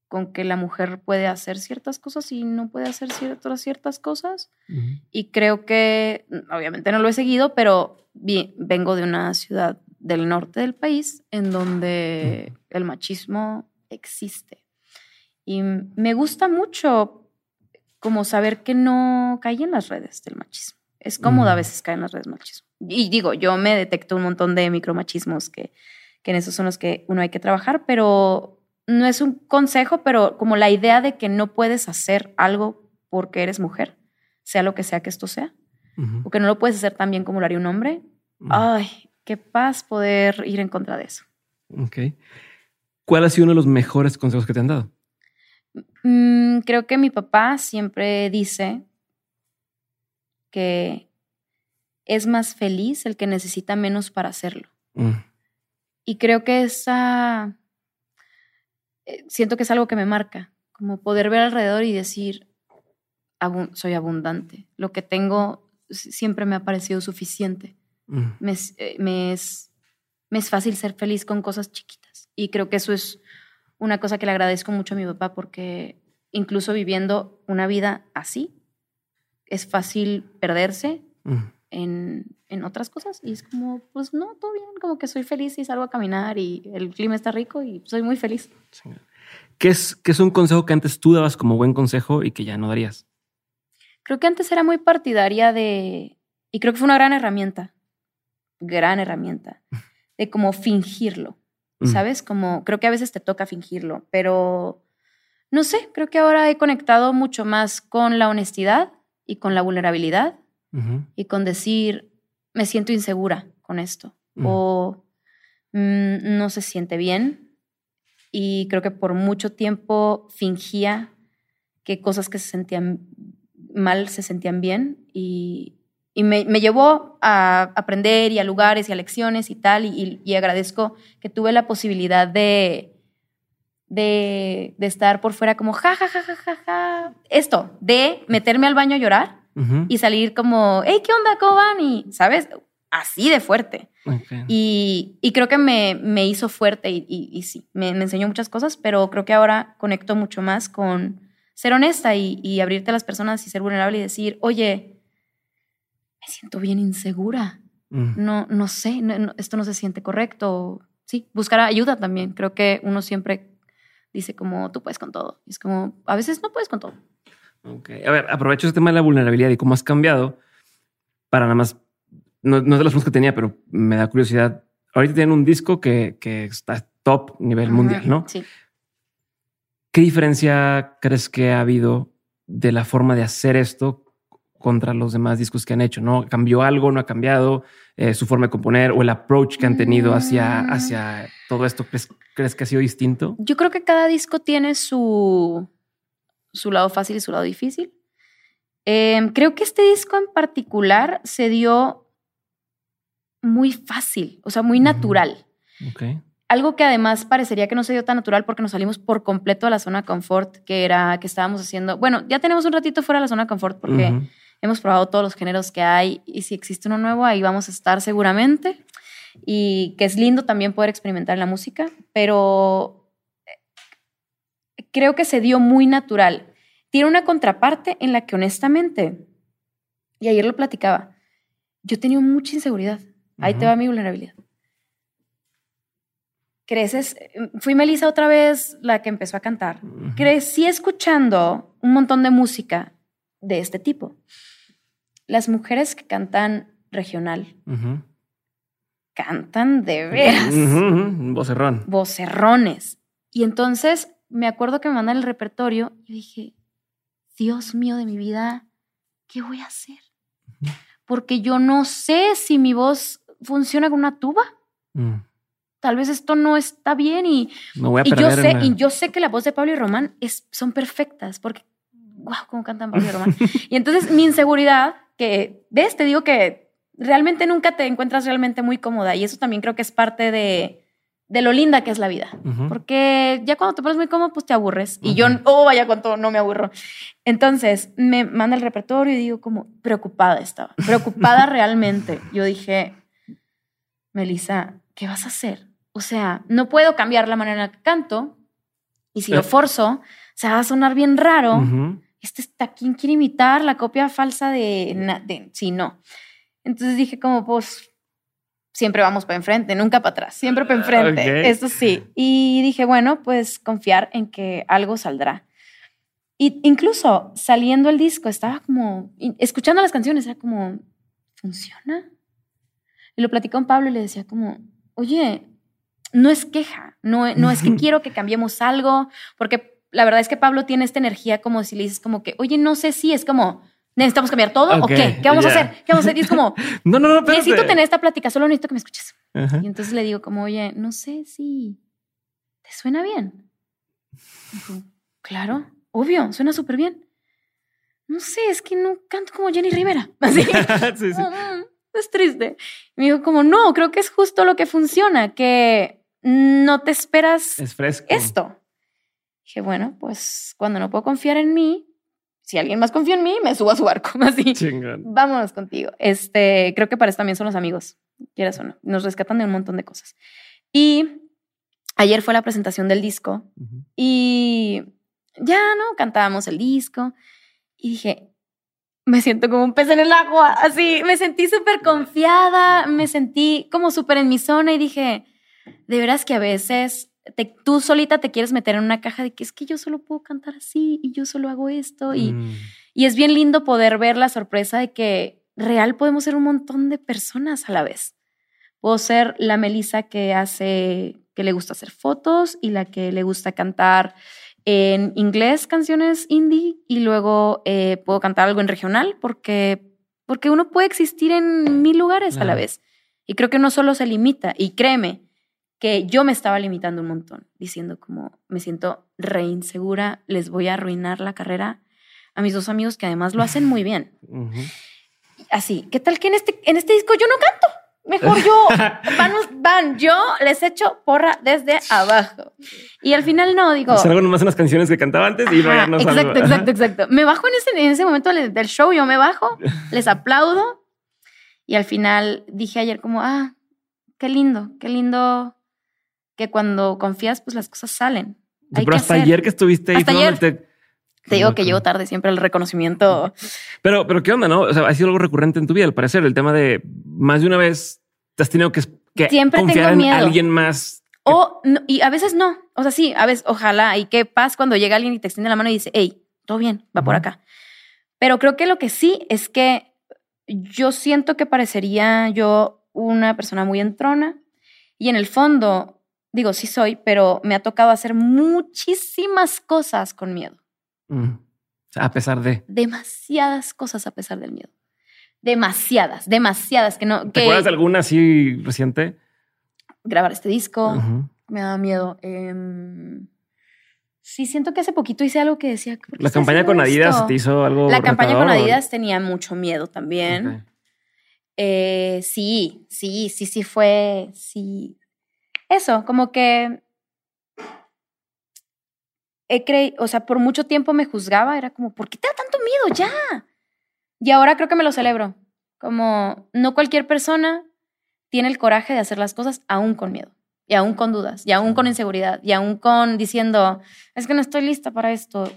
con que la mujer puede hacer ciertas cosas y no puede hacer ciertas, ciertas cosas. Y creo que, obviamente no lo he seguido, pero vengo de una ciudad del norte del país en donde el machismo existe. Y me gusta mucho como saber que no cae en las redes del machismo. Es cómodo a veces caer en las redes del machismo. Y digo, yo me detecto un montón de micromachismos que, que en esos son los que uno hay que trabajar, pero no es un consejo, pero como la idea de que no puedes hacer algo porque eres mujer, sea lo que sea que esto sea, o que no lo puedes hacer tan bien como lo haría un hombre. Ay, qué paz poder ir en contra de eso. Ok. ¿Cuál ha sido uno de los mejores consejos que te han dado? Mm, creo que mi papá siempre dice que es más feliz el que necesita menos para hacerlo. Mm. Y creo que esa, siento que es algo que me marca, como poder ver alrededor y decir, soy abundante, lo que tengo siempre me ha parecido suficiente. Mm. Me, eh, me, es, me es fácil ser feliz con cosas chiquitas. Y creo que eso es una cosa que le agradezco mucho a mi papá porque incluso viviendo una vida así, es fácil perderse mm. En, en, otras cosas y es como, pues no, todo bien, como que soy feliz y salgo a caminar y el clima está rico y soy muy feliz. ¿Qué es, qué es un consejo que antes tú dabas como buen consejo y que ya no darías? Creo que antes era muy partidaria de, y creo que fue una gran herramienta, gran herramienta, de como fingirlo. ¿sabes? Como creo que a veces te toca fingirlo, pero no sé, creo que ahora he conectado mucho más con la honestidad y con la vulnerabilidad y con decir, me siento insegura con esto o mm, no se siente bien y creo que por mucho tiempo fingía que cosas que se sentían mal se sentían bien y, y me, llevó a aprender y a lugares y a lecciones y tal, y, agradezco que tuve la posibilidad de, de, estar por fuera como ja, ja, ja, ja, ja, ja. Esto, de meterme al baño a llorar y salir como, hey, ¿qué onda? ¿Cómo van? Y, ¿sabes? Así de fuerte. Y, creo que me, me hizo fuerte y, y sí, me, me, enseñó muchas cosas, pero creo que ahora conecto mucho más con ser honesta y abrirte a las personas y ser vulnerable y decir, oye, me siento bien insegura. Mm. No, no sé, esto no se siente correcto. Sí, buscar ayuda también. Creo que uno siempre dice como tú puedes con todo. es como a veces no puedes con todo. Ok, a ver, aprovecho este tema de la vulnerabilidad y cómo has cambiado para nada más. No, no es de los puntos que tenía, pero me da curiosidad. Ahorita tienen un disco que, que está top nivel mundial, ¿no? Sí. ¿Qué diferencia crees que ha habido de la forma de hacer esto contra los demás discos que han hecho? ¿No cambió algo? ¿No ha cambiado eh, su forma de componer o el approach que han tenido hacia, mm. hacia todo esto? ¿Crees, que ha sido distinto? Yo creo que cada disco tiene su, su lado fácil y su lado difícil. Em, creo que este disco en particular se dio muy fácil, o sea, muy natural. Okay. Algo que además parecería que no se dio tan natural porque nos salimos por completo a la zona confort, que era que estábamos haciendo. Bueno, ya tenemos un ratito fuera de la zona confort porque hemos probado todos los géneros que hay y si existe uno nuevo, ahí vamos a estar seguramente. Y que es lindo también poder experimentar la música, pero creo que se dio muy natural. Tiene una contraparte en la que honestamente, y ayer lo platicaba, yo tenía mucha inseguridad. Ahí te va mi vulnerabilidad creces, fui Melissa otra vez la que empezó a cantar, crecí escuchando un montón de música de este tipo. Las mujeres que cantan regional cantan de veras. Vocerrón. Vocerrones. Y entonces me acuerdo que me mandan el repertorio y dije, Dios mío de mi vida, ¿qué voy a hacer? Porque yo no sé si mi voz funciona con una tuba. Mm tal vez esto no está bien y, yo sé y yo sé que la voz de Pablo y Román es, son perfectas porque wow, cómo cantan Pablo y Román. y entonces mi inseguridad que ves, te digo que realmente nunca te encuentras realmente muy cómoda y eso también creo que es parte de, de lo linda que es la vida, porque ya cuando te pones muy cómodo pues te aburres y yo oh vaya cuánto no me aburro. Entonces, me manda el repertorio y digo como preocupada estaba, preocupada realmente. Yo dije, Melissa, ¿qué vas a hacer? O sea, no puedo cambiar la manera en la que canto. Y si lo forzo, se va a sonar bien raro. Este está, ¿quién quiere imitar la copia falsa de, de sí, no. Entonces dije como, pues, siempre vamos para enfrente, nunca para atrás, siempre para enfrente. Eso sí. Y dije, bueno, pues confiar en que algo saldrá. Y incluso saliendo el disco, estaba como, escuchando las canciones, era como, ¿funciona? Y lo platicé con Pablo y le decía como, oye, no es queja, no, no es que quiero que cambiemos algo, porque la verdad es que Pablo tiene esta energía como si le dices como que, oye, no sé si es como, ¿necesitamos cambiar todo o qué? ¿Qué vamos a hacer? ¿Qué vamos a hacer? Y es como, no, no, no, necesito tener esta plática, solo necesito que me escuches. Y entonces le digo como, oye, no sé si te suena bien. claro, obvio, suena súper bien. No sé, es que no canto como Jenny Rivera. Así. sí, sí. Mm, es triste. me dijo como, no, creo que es justo lo que funciona, que no te esperas esto. Dije, bueno, pues cuando no puedo confiar en mí, si alguien más confía en mí, me subo a su barco. Así. Vámonos contigo. Este, creo que para eso también son los amigos, quieras o no. Nos rescatan de un montón de cosas. Y ayer fue la presentación del disco y ya, ¿no? Cantábamos el disco y dije, me siento como un pez en el agua, así, me sentí súper confiada, me sentí como súper en mi zona y dije, de veras que a veces tú solita te quieres meter en una caja de que es que yo solo puedo cantar así y yo solo hago esto. Y, mm. y es bien lindo poder ver la sorpresa de que real podemos ser un montón de personas a la vez. Puedo ser la Melissa que hace, que le gusta hacer fotos y la que le gusta cantar en inglés canciones indie y luego eh, puedo cantar algo en regional porque, porque uno puede existir en mil lugares a la vez. Y creo que no solo se limita, y créeme, que yo me estaba limitando un montón, diciendo como me siento re insegura, les voy a arruinar la carrera a mis dos amigos que además lo hacen muy bien. Así, ¿qué tal que en este, en este disco yo no canto? Mejor yo, van, van, yo les echo porra desde abajo. Y al final no, digo... Salgo nomás unas canciones que cantaba antes y luego no Exacto, exacto, exacto. Me bajo en ese, en ese momento del show, yo me bajo, les aplaudo y al final dije ayer como, ah, qué lindo, qué lindo que cuando confías, pues las cosas salen. pero hasta ayer que estuviste ahí, Te digo que llego tarde siempre el reconocimiento. Pero, pero qué onda, ¿no? O sea, ha sido algo recurrente en tu vida, al parecer, el tema de más de una vez te has tenido que, siempre confiar en alguien más. O, y a veces no. O sea, sí, a veces, ojalá. Y qué paz cuando llega alguien y te extiende la mano y dice, hey, todo bien, va por acá. Pero creo que lo que sí es que yo siento que parecería yo una persona muy entrona y en el fondo, digo, sí soy, pero me ha tocado hacer muchísimas cosas con miedo. A pesar de. Demasiadas cosas a pesar del miedo. Demasiadas, demasiadas que no. ¿Te acuerdas de alguna así reciente? Grabar este disco. Me daba miedo. Em, sí, siento que hace poquito hice algo que decía. La campaña con Adidas te hizo algo. La campaña con Adidas tenía mucho miedo también. Eh, sí, sí, sí, sí fue. Sí. Eso, como que he creído, o sea, por mucho tiempo me juzgaba, era como, ¿por qué te da tanto miedo ya? Y ahora creo que me lo celebro, como no cualquier persona tiene el coraje de hacer las cosas aún con miedo, y aún con dudas, y aún con inseguridad, y aún con diciendo, es que no estoy lista para esto.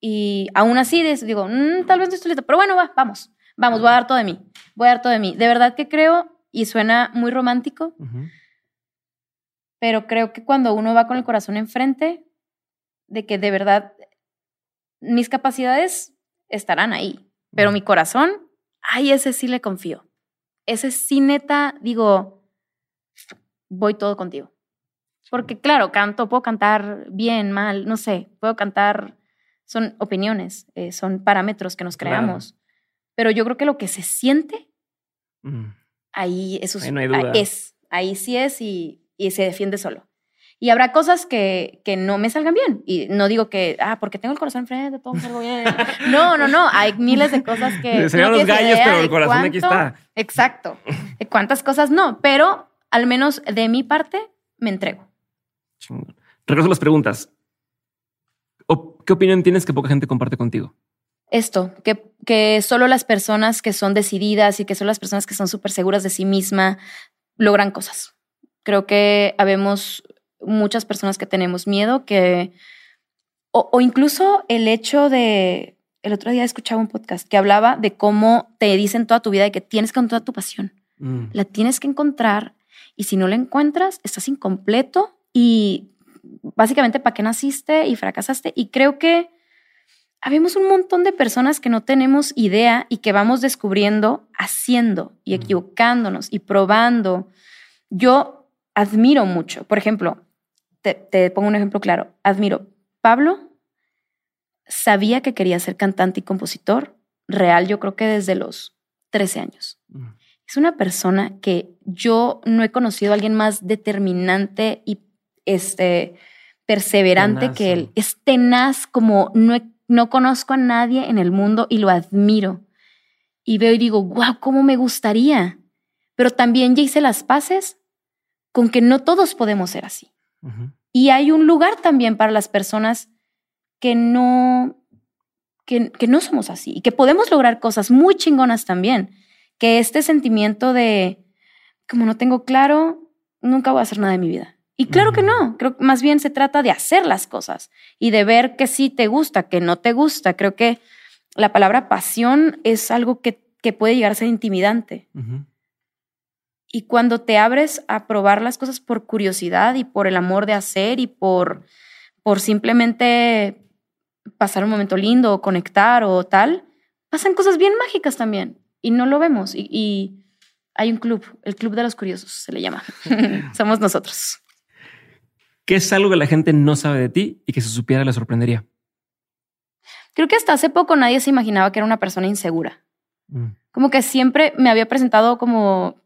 Y aún así digo, mm, tal vez no estoy lista, pero bueno, va, vamos, vamos, voy a dar todo de mí, voy a dar todo de mí. De verdad que creo, y suena muy romántico, pero creo que cuando uno va con el corazón enfrente, de que de verdad mis capacidades estarán ahí, pero mi corazón, ay, ese sí le confío. Ese sí neta, digo, voy todo contigo. Porque claro, canto, puedo cantar bien, mal, no sé, puedo cantar, son opiniones, eh, son parámetros que nos creamos. Pero yo creo que lo que se siente, ahí eso es, ahí sí es y, y se defiende solo. Y habrá cosas que, que, no me salgan bien. Y no digo que, ah, porque tengo el corazón enfrente, todo salgo bien. No, no, no. Hay miles de cosas que. Serían los gallos, pero el corazón aquí está. Exacto. De cuántas cosas no. Pero al menos de mi parte, me entrego. Regreso a las preguntas. ¿Qué opinión tienes que poca gente comparte contigo? Esto, que, que solo las personas que son decididas y que son las personas que son súper seguras de sí misma logran cosas. Creo que habemos muchas personas que tenemos miedo, que, o, incluso el hecho de, el otro día escuchaba un podcast que hablaba de cómo te dicen toda tu vida y que tienes que encontrar tu pasión. Mm. La tienes que encontrar y si no la encuentras, estás incompleto y básicamente para qué naciste y fracasaste. Y creo que habemos un montón de personas que no tenemos idea y que vamos descubriendo haciendo y mm. equivocándonos y probando. Yo admiro mucho, por ejemplo, te, pongo un ejemplo claro. Admiro. Pablo sabía que quería ser cantante y compositor real, yo creo que desde los 13 años. Mm. Es una persona que yo no he conocido a alguien más determinante y este, perseverante que él. Es tenaz como no, no conozco a nadie en el mundo y lo admiro. Y veo y digo, wow, cómo me gustaría. Pero también ya hice las paces con que no todos podemos ser así. Y hay un lugar también para las personas que no, que, que, no somos así y que podemos lograr cosas muy chingonas también. Que este sentimiento de, como no tengo claro, nunca voy a hacer nada de mi vida. Y claro que no, creo que más bien se trata de hacer las cosas y de ver que sí te gusta, que no te gusta. Creo que la palabra pasión es algo que, que puede llegar a ser intimidante. Y cuando te abres a probar las cosas por curiosidad y por el amor de hacer y por, por simplemente pasar un momento lindo o conectar o tal, pasan cosas bien mágicas también y no lo vemos. Y, hay un club, el Club de los Curiosos se le llama. Somos nosotros. ¿Qué es algo que la gente no sabe de ti y que si supiera le sorprendería? Creo que hasta hace poco nadie se imaginaba que era una persona insegura. Mm. Como que siempre me había presentado como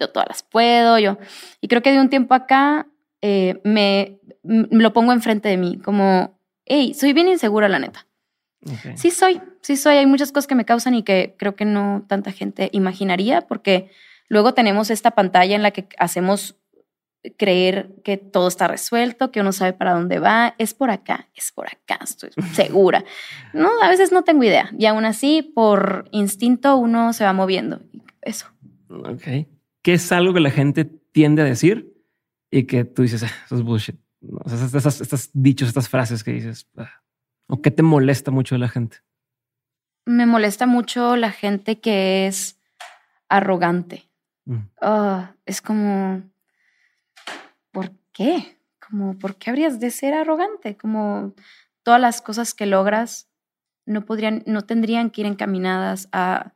yo todas las puedo, yo. Y creo que de un tiempo acá eh, me, lo pongo enfrente de mí, como, hey, soy bien insegura, la neta. Sí soy, sí soy. Hay muchas cosas que me causan y que creo que no tanta gente imaginaría, porque luego tenemos esta pantalla en la que hacemos creer que todo está resuelto, que uno sabe para dónde va, es por acá, es por acá, estoy segura. No, a veces no tengo idea y aún así por instinto uno se va moviendo. Eso. Ok. ¿Qué es algo que la gente tiende a decir y que tú dices, ah, eso es bullshit? O sea, estas, dichos, estas frases que dices, ah, ¿O qué te molesta mucho de la gente? Me molesta mucho la gente que es arrogante. Mm. Ah, es como, ¿por qué? Como, ¿por qué habrías de ser arrogante? Como todas las cosas que logras no podrían, no tendrían que ir encaminadas a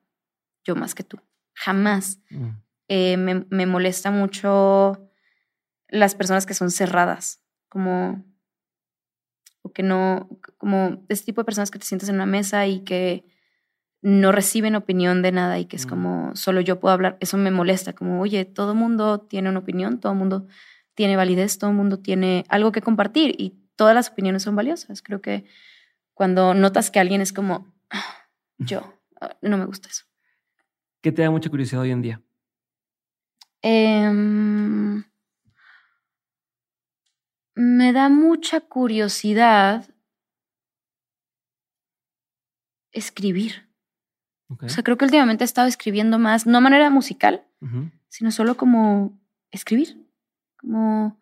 yo más que tú. Jamás. Mm. Eh, me, me, molesta mucho las personas que son cerradas, como o que no, como este tipo de personas que te sientas en una mesa y que no reciben opinión de nada y que es mm. como solo yo puedo hablar, eso me molesta, como, oye, todo mundo tiene una opinión, todo mundo tiene validez, todo mundo tiene algo que compartir y todas las opiniones son valiosas. Creo que cuando notas que alguien es como, ah, yo, ah, no me gusta eso. ¿Qué te da mucha curiosidad hoy en día? Em, me da mucha curiosidad escribir. O sea, creo que últimamente he estado escribiendo más, no de manera musical, sino solo como escribir, como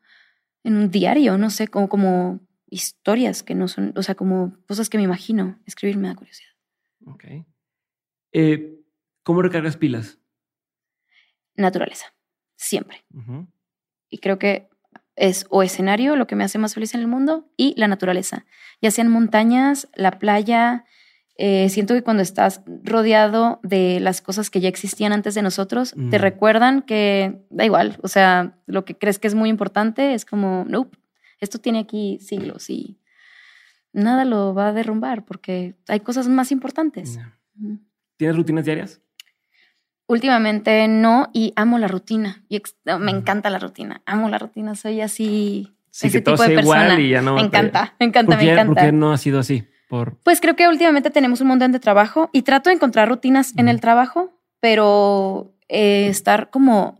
en un diario, no sé, como, como historias que no son, o sea, como cosas que me imagino. Escribir me da curiosidad. Ok. Eh, ¿Cómo recargas pilas? Naturaleza, siempre. Y creo que es o escenario lo que me hace más feliz en el mundo y la naturaleza, ya sean montañas, la playa. Eh, siento que cuando estás rodeado de las cosas que ya existían antes de nosotros, te recuerdan que da igual, o sea, lo que crees que es muy importante es como, nope, esto tiene aquí siglos y nada lo va a derrumbar porque hay cosas más importantes. ¿Tienes rutinas diarias? Últimamente no, y amo la rutina. Y me encanta la rutina. Amo la rutina. Soy así. ese tipo de persona. me encanta, me encanta, me encanta. ¿Por qué no ha sido así? Por... Pues creo que últimamente tenemos un montón de trabajo y trato de encontrar rutinas en el trabajo, pero eh, estar como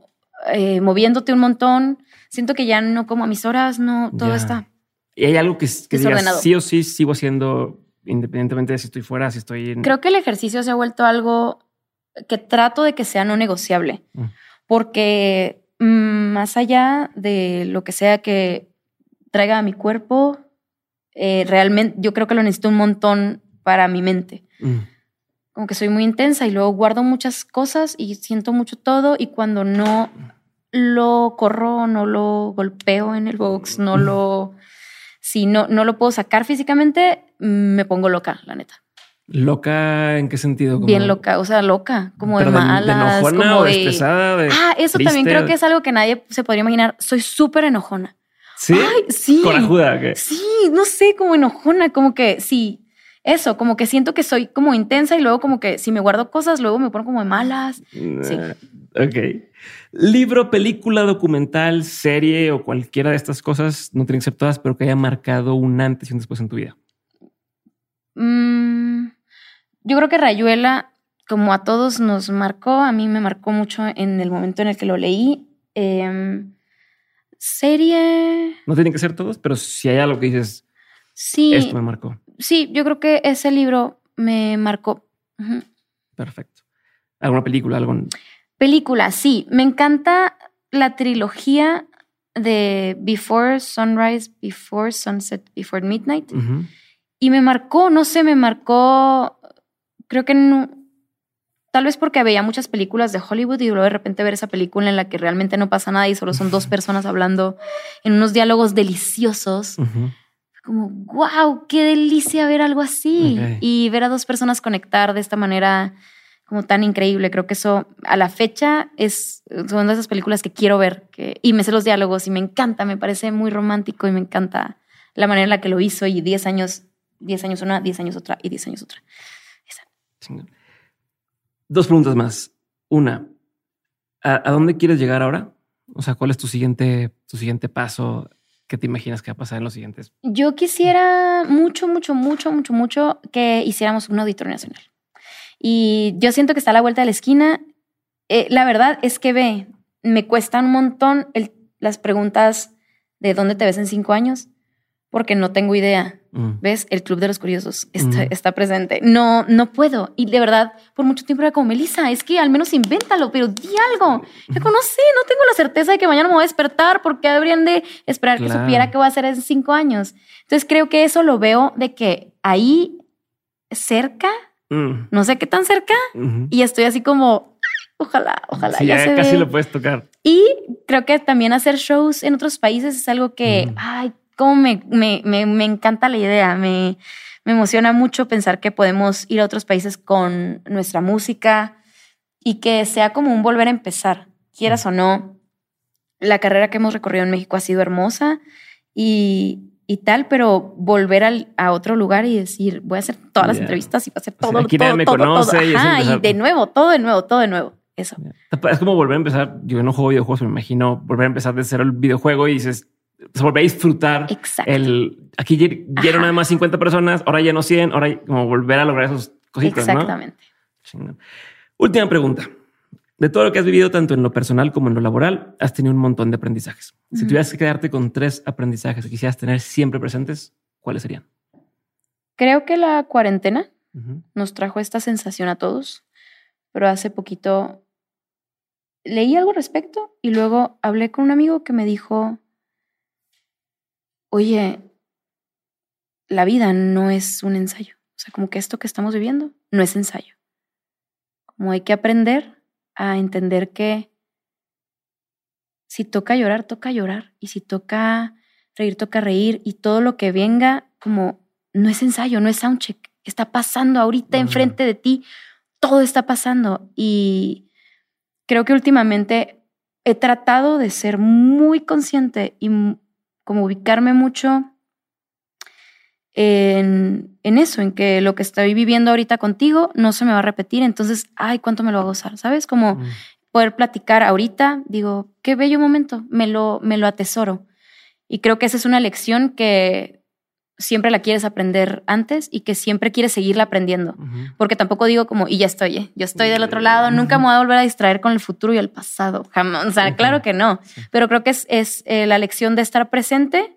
eh, moviéndote un montón. Siento que ya no como a mis horas, no, todo está. ¿Y hay algo que, que digas, sí o sí sigo haciendo, independientemente de si estoy fuera, si estoy en... Creo que el ejercicio se ha vuelto algo que trato de que sea no negociable, mm. porque mm, más allá de lo que sea que traiga a mi cuerpo, eh, realmente yo creo que lo necesito un montón para mi mente. Mm. Como que soy muy intensa y luego guardo muchas cosas y siento mucho todo y cuando no lo corro, no lo golpeo en el box, no lo... Si no, no lo puedo sacar físicamente, me pongo loca, la neta. ¿Loca en qué sentido? Bien loca, o sea, loca, como de malas. De enojona o estresada? ah, eso también creo que es algo que nadie se podría imaginar. Soy súper enojona. ¿Sí? Ay, sí. ¿Corajuda? ¿qué? Sí, no sé, como enojona, como que sí. Eso, como que siento que soy como intensa y luego como que si me guardo cosas, luego me pongo como de malas. Sí. Ok. Libro, película, documental, serie o cualquiera de estas cosas, no tienen que ser todas, pero que haya marcado un antes y un después en tu vida. Mm, yo creo que Rayuela, como a todos nos marcó, a mí me marcó mucho en el momento en el que lo leí. Em, serie. No tienen que ser todos, pero si hay algo que dices. Sí. Esto me marcó. Sí, yo creo que ese libro me marcó. Perfecto. ¿Alguna película? Algún... Película, sí. Me encanta la trilogía de Before Sunrise, Before Sunset, Before Midnight. Y me marcó, no sé, me marcó, creo que no, tal vez porque veía muchas películas de Hollywood y luego de repente ver esa película en la que realmente no pasa nada y solo son dos personas hablando en unos diálogos deliciosos. Como, wow, qué delicia ver algo así. Y ver a dos personas conectar de esta manera como tan increíble. Creo que eso a la fecha es son de esas películas que quiero ver que, y me sé los diálogos y me encanta, me parece muy romántico y me encanta la manera en la que lo hizo y 10 años 10 años una, 10 años otra y 10 años otra. Dos preguntas más. Una, ¿a, dónde quieres llegar ahora? O sea, ¿cuál es tu siguiente, tu siguiente paso? ¿Qué te imaginas que va a pasar en los siguientes? Yo quisiera mucho, mucho, mucho, mucho, mucho que hiciéramos un auditorio nacional. Y yo siento que está a la vuelta de la esquina. Eh, la verdad es que ve, me cuestan un montón las preguntas de dónde te ves en cinco años, porque no tengo idea Mm. ¿Ves? El Club de los Curiosos está, está, presente. No, no puedo. Y de verdad, por mucho tiempo era como, Melissa, es que al menos invéntalo, pero di algo. Yo no sé, no tengo la certeza de que mañana me voy a despertar porque habrían de esperar que supiera qué voy a hacer en cinco años. Entonces creo que eso lo veo de que ahí cerca, mm. no sé qué tan cerca, y estoy así como, ojalá, ojalá. ya, casi lo puedes tocar. Y creo que también hacer shows en otros países es algo que, ay, cómo me, me, me, encanta la idea, me, me emociona mucho pensar que podemos ir a otros países con nuestra música y que sea como un volver a empezar, quieras o no. La carrera que hemos recorrido en México ha sido hermosa y, y tal, pero volver al, a otro lugar y decir, voy a hacer todas las entrevistas y voy a hacer todo, aquí todo, me todo, conoce Y, y, de nuevo, todo de nuevo, todo de nuevo. Eso. Es como volver a empezar. Yo no juego videojuegos, me imagino volver a empezar de cero el videojuego y dices, se volver a disfrutar el aquí dieron nada más 50 personas, ahora ya no 100, ahora como volver a lograr esos cositas. Exactamente. Última pregunta. De todo lo que has vivido, tanto en lo personal como en lo laboral, has tenido un montón de aprendizajes. Si tuvieras que quedarte con tres aprendizajes que quisieras tener siempre presentes, ¿cuáles serían? Creo que la cuarentena nos trajo esta sensación a todos, pero hace poquito leí algo al respecto y luego hablé con un amigo que me dijo, oye, la vida no es un ensayo. O sea, como que esto que estamos viviendo no es ensayo. Como hay que aprender a entender que si toca llorar, toca llorar. Y si toca reír, toca reír. Y todo lo que venga, como no es ensayo, no es soundcheck. Está pasando ahorita enfrente de ti. Todo está pasando. Y creo que últimamente he tratado de ser muy consciente y como ubicarme mucho en, en, eso, en que lo que estoy viviendo ahorita contigo no se me va a repetir, entonces, ay, cuánto me lo va a gozar, ¿sabes? Como mm. poder platicar ahorita, digo, qué bello momento, me lo, me lo atesoro. Y creo que esa es una lección que siempre la quieres aprender antes y que siempre quieres seguirla aprendiendo. Porque tampoco digo como, y ya estoy, ¿eh? yo estoy del otro lado, nunca me voy a volver a distraer con el futuro y el pasado, jamás. O sea, claro que no. Pero creo que es, es eh, la lección de estar presente.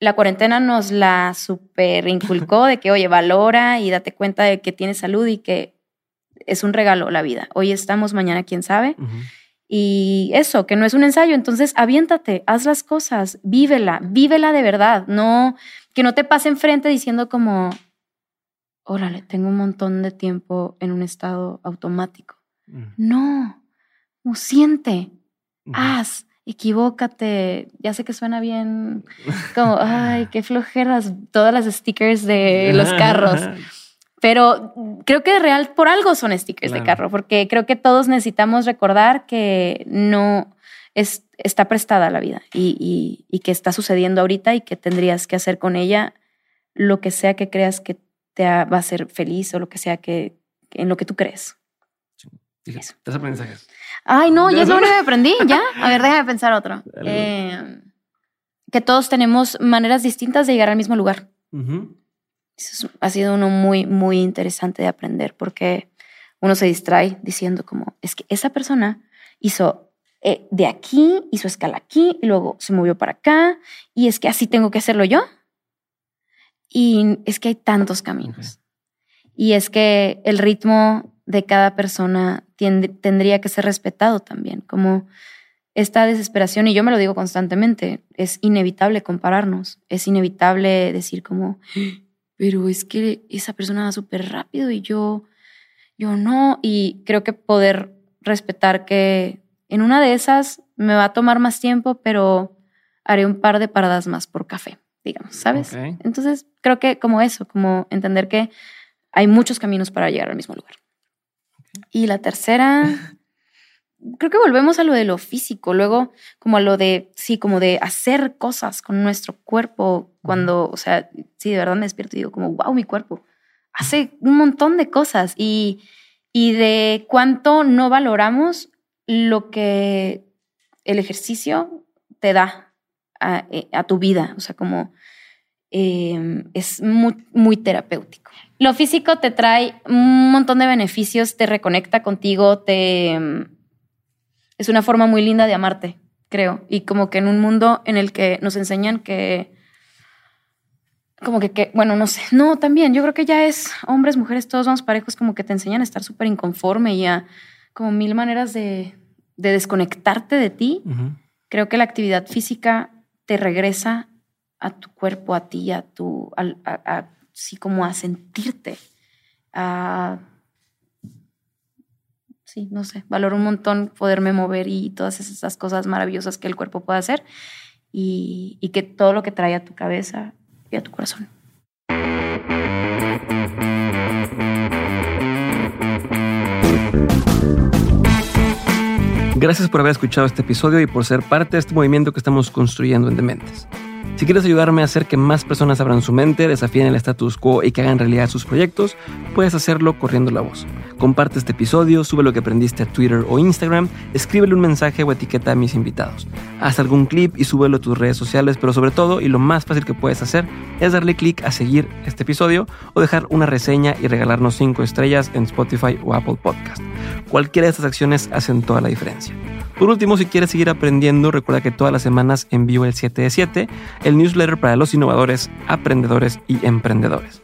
La cuarentena nos la super inculcó de que, oye, valora y date cuenta de que tienes salud y que es un regalo la vida. Hoy estamos, mañana quién sabe. Y eso, que no es un ensayo, entonces aviéntate, haz las cosas, vívela, vívela de verdad, no que no te pase enfrente diciendo como, órale, tengo un montón de tiempo en un estado automático. Mm. No, No, siente, haz, equivócate. Ya sé que suena bien como, ay, qué flojeras todas las stickers de los carros. Pero creo que de real por algo son stickers de carro, porque creo que todos necesitamos recordar que no, es, está prestada la vida y, y, que está sucediendo ahorita y que tendrías que hacer con ella lo que sea que creas que te va a hacer feliz o lo que sea que, en lo que tú crees. Eso. Tres aprendizajes. Ay, no, ya es lo único que aprendí, ya. A ver, déjame pensar otro. Eh, que todos tenemos maneras distintas de llegar al mismo lugar. Eso ha sido uno muy, muy interesante de aprender porque uno se distrae diciendo como, es que esa persona hizo eh, de aquí, hizo escala aquí, y luego se movió para acá, y es que así tengo que hacerlo yo. Y es que hay tantos caminos. Y es que el ritmo de cada persona tendría que ser respetado también, como esta desesperación, y yo me lo digo constantemente, es inevitable compararnos, es inevitable decir como, pero es que esa persona va súper rápido y yo, yo no, y creo que poder respetar que en una de esas me va a tomar más tiempo, pero haré un par de paradas más por café, digamos, ¿sabes? Entonces, creo que como eso, como entender que hay muchos caminos para llegar al mismo lugar. Y la tercera, creo que volvemos a lo de lo físico, luego como a lo de, sí, como de hacer cosas con nuestro cuerpo, cuando, o sea, sí, de verdad me despierto y digo como, wow, mi cuerpo hace un montón de cosas y, y de cuánto no valoramos lo que el ejercicio te da a, eh, tu vida, o sea, como em, es muy, terapéutico. Lo físico te trae un montón de beneficios, te reconecta contigo, te... Em, es una forma muy linda de amarte, creo. Y como que en un mundo en el que nos enseñan que como que, que, bueno, no sé, no, también, yo creo que ya es hombres, mujeres, todos vamos parejos, como que te enseñan a estar súper inconforme y a como mil maneras de, de desconectarte de ti. Creo que la actividad física te regresa a tu cuerpo, a ti, a tu, a, así como a sentirte, a, sí, no sé, valoro un montón poderme mover y todas esas cosas maravillosas que el cuerpo puede hacer y, y que todo lo que trae a tu cabeza y a tu corazón. Gracias por haber escuchado este episodio y por ser parte de este movimiento que estamos construyendo en Dementes. Si quieres ayudarme a hacer que más personas abran su mente, desafíen el status quo y que hagan realidad sus proyectos, puedes hacerlo corriendo la voz. Comparte este episodio, sube lo que aprendiste a Twitter o Instagram, escríbele un mensaje o etiqueta a mis invitados. Haz algún clip y súbelo a tus redes sociales, pero sobre todo, y lo más fácil que puedes hacer, es darle clic a seguir este episodio o dejar una reseña y regalarnos 5 estrellas en Spotify o Apple Podcast. Cualquiera de estas acciones hacen toda la diferencia. Por último, si quieres seguir aprendiendo, recuerda que todas las semanas envío el 7 de 7, el newsletter para los innovadores, aprendedores y emprendedores.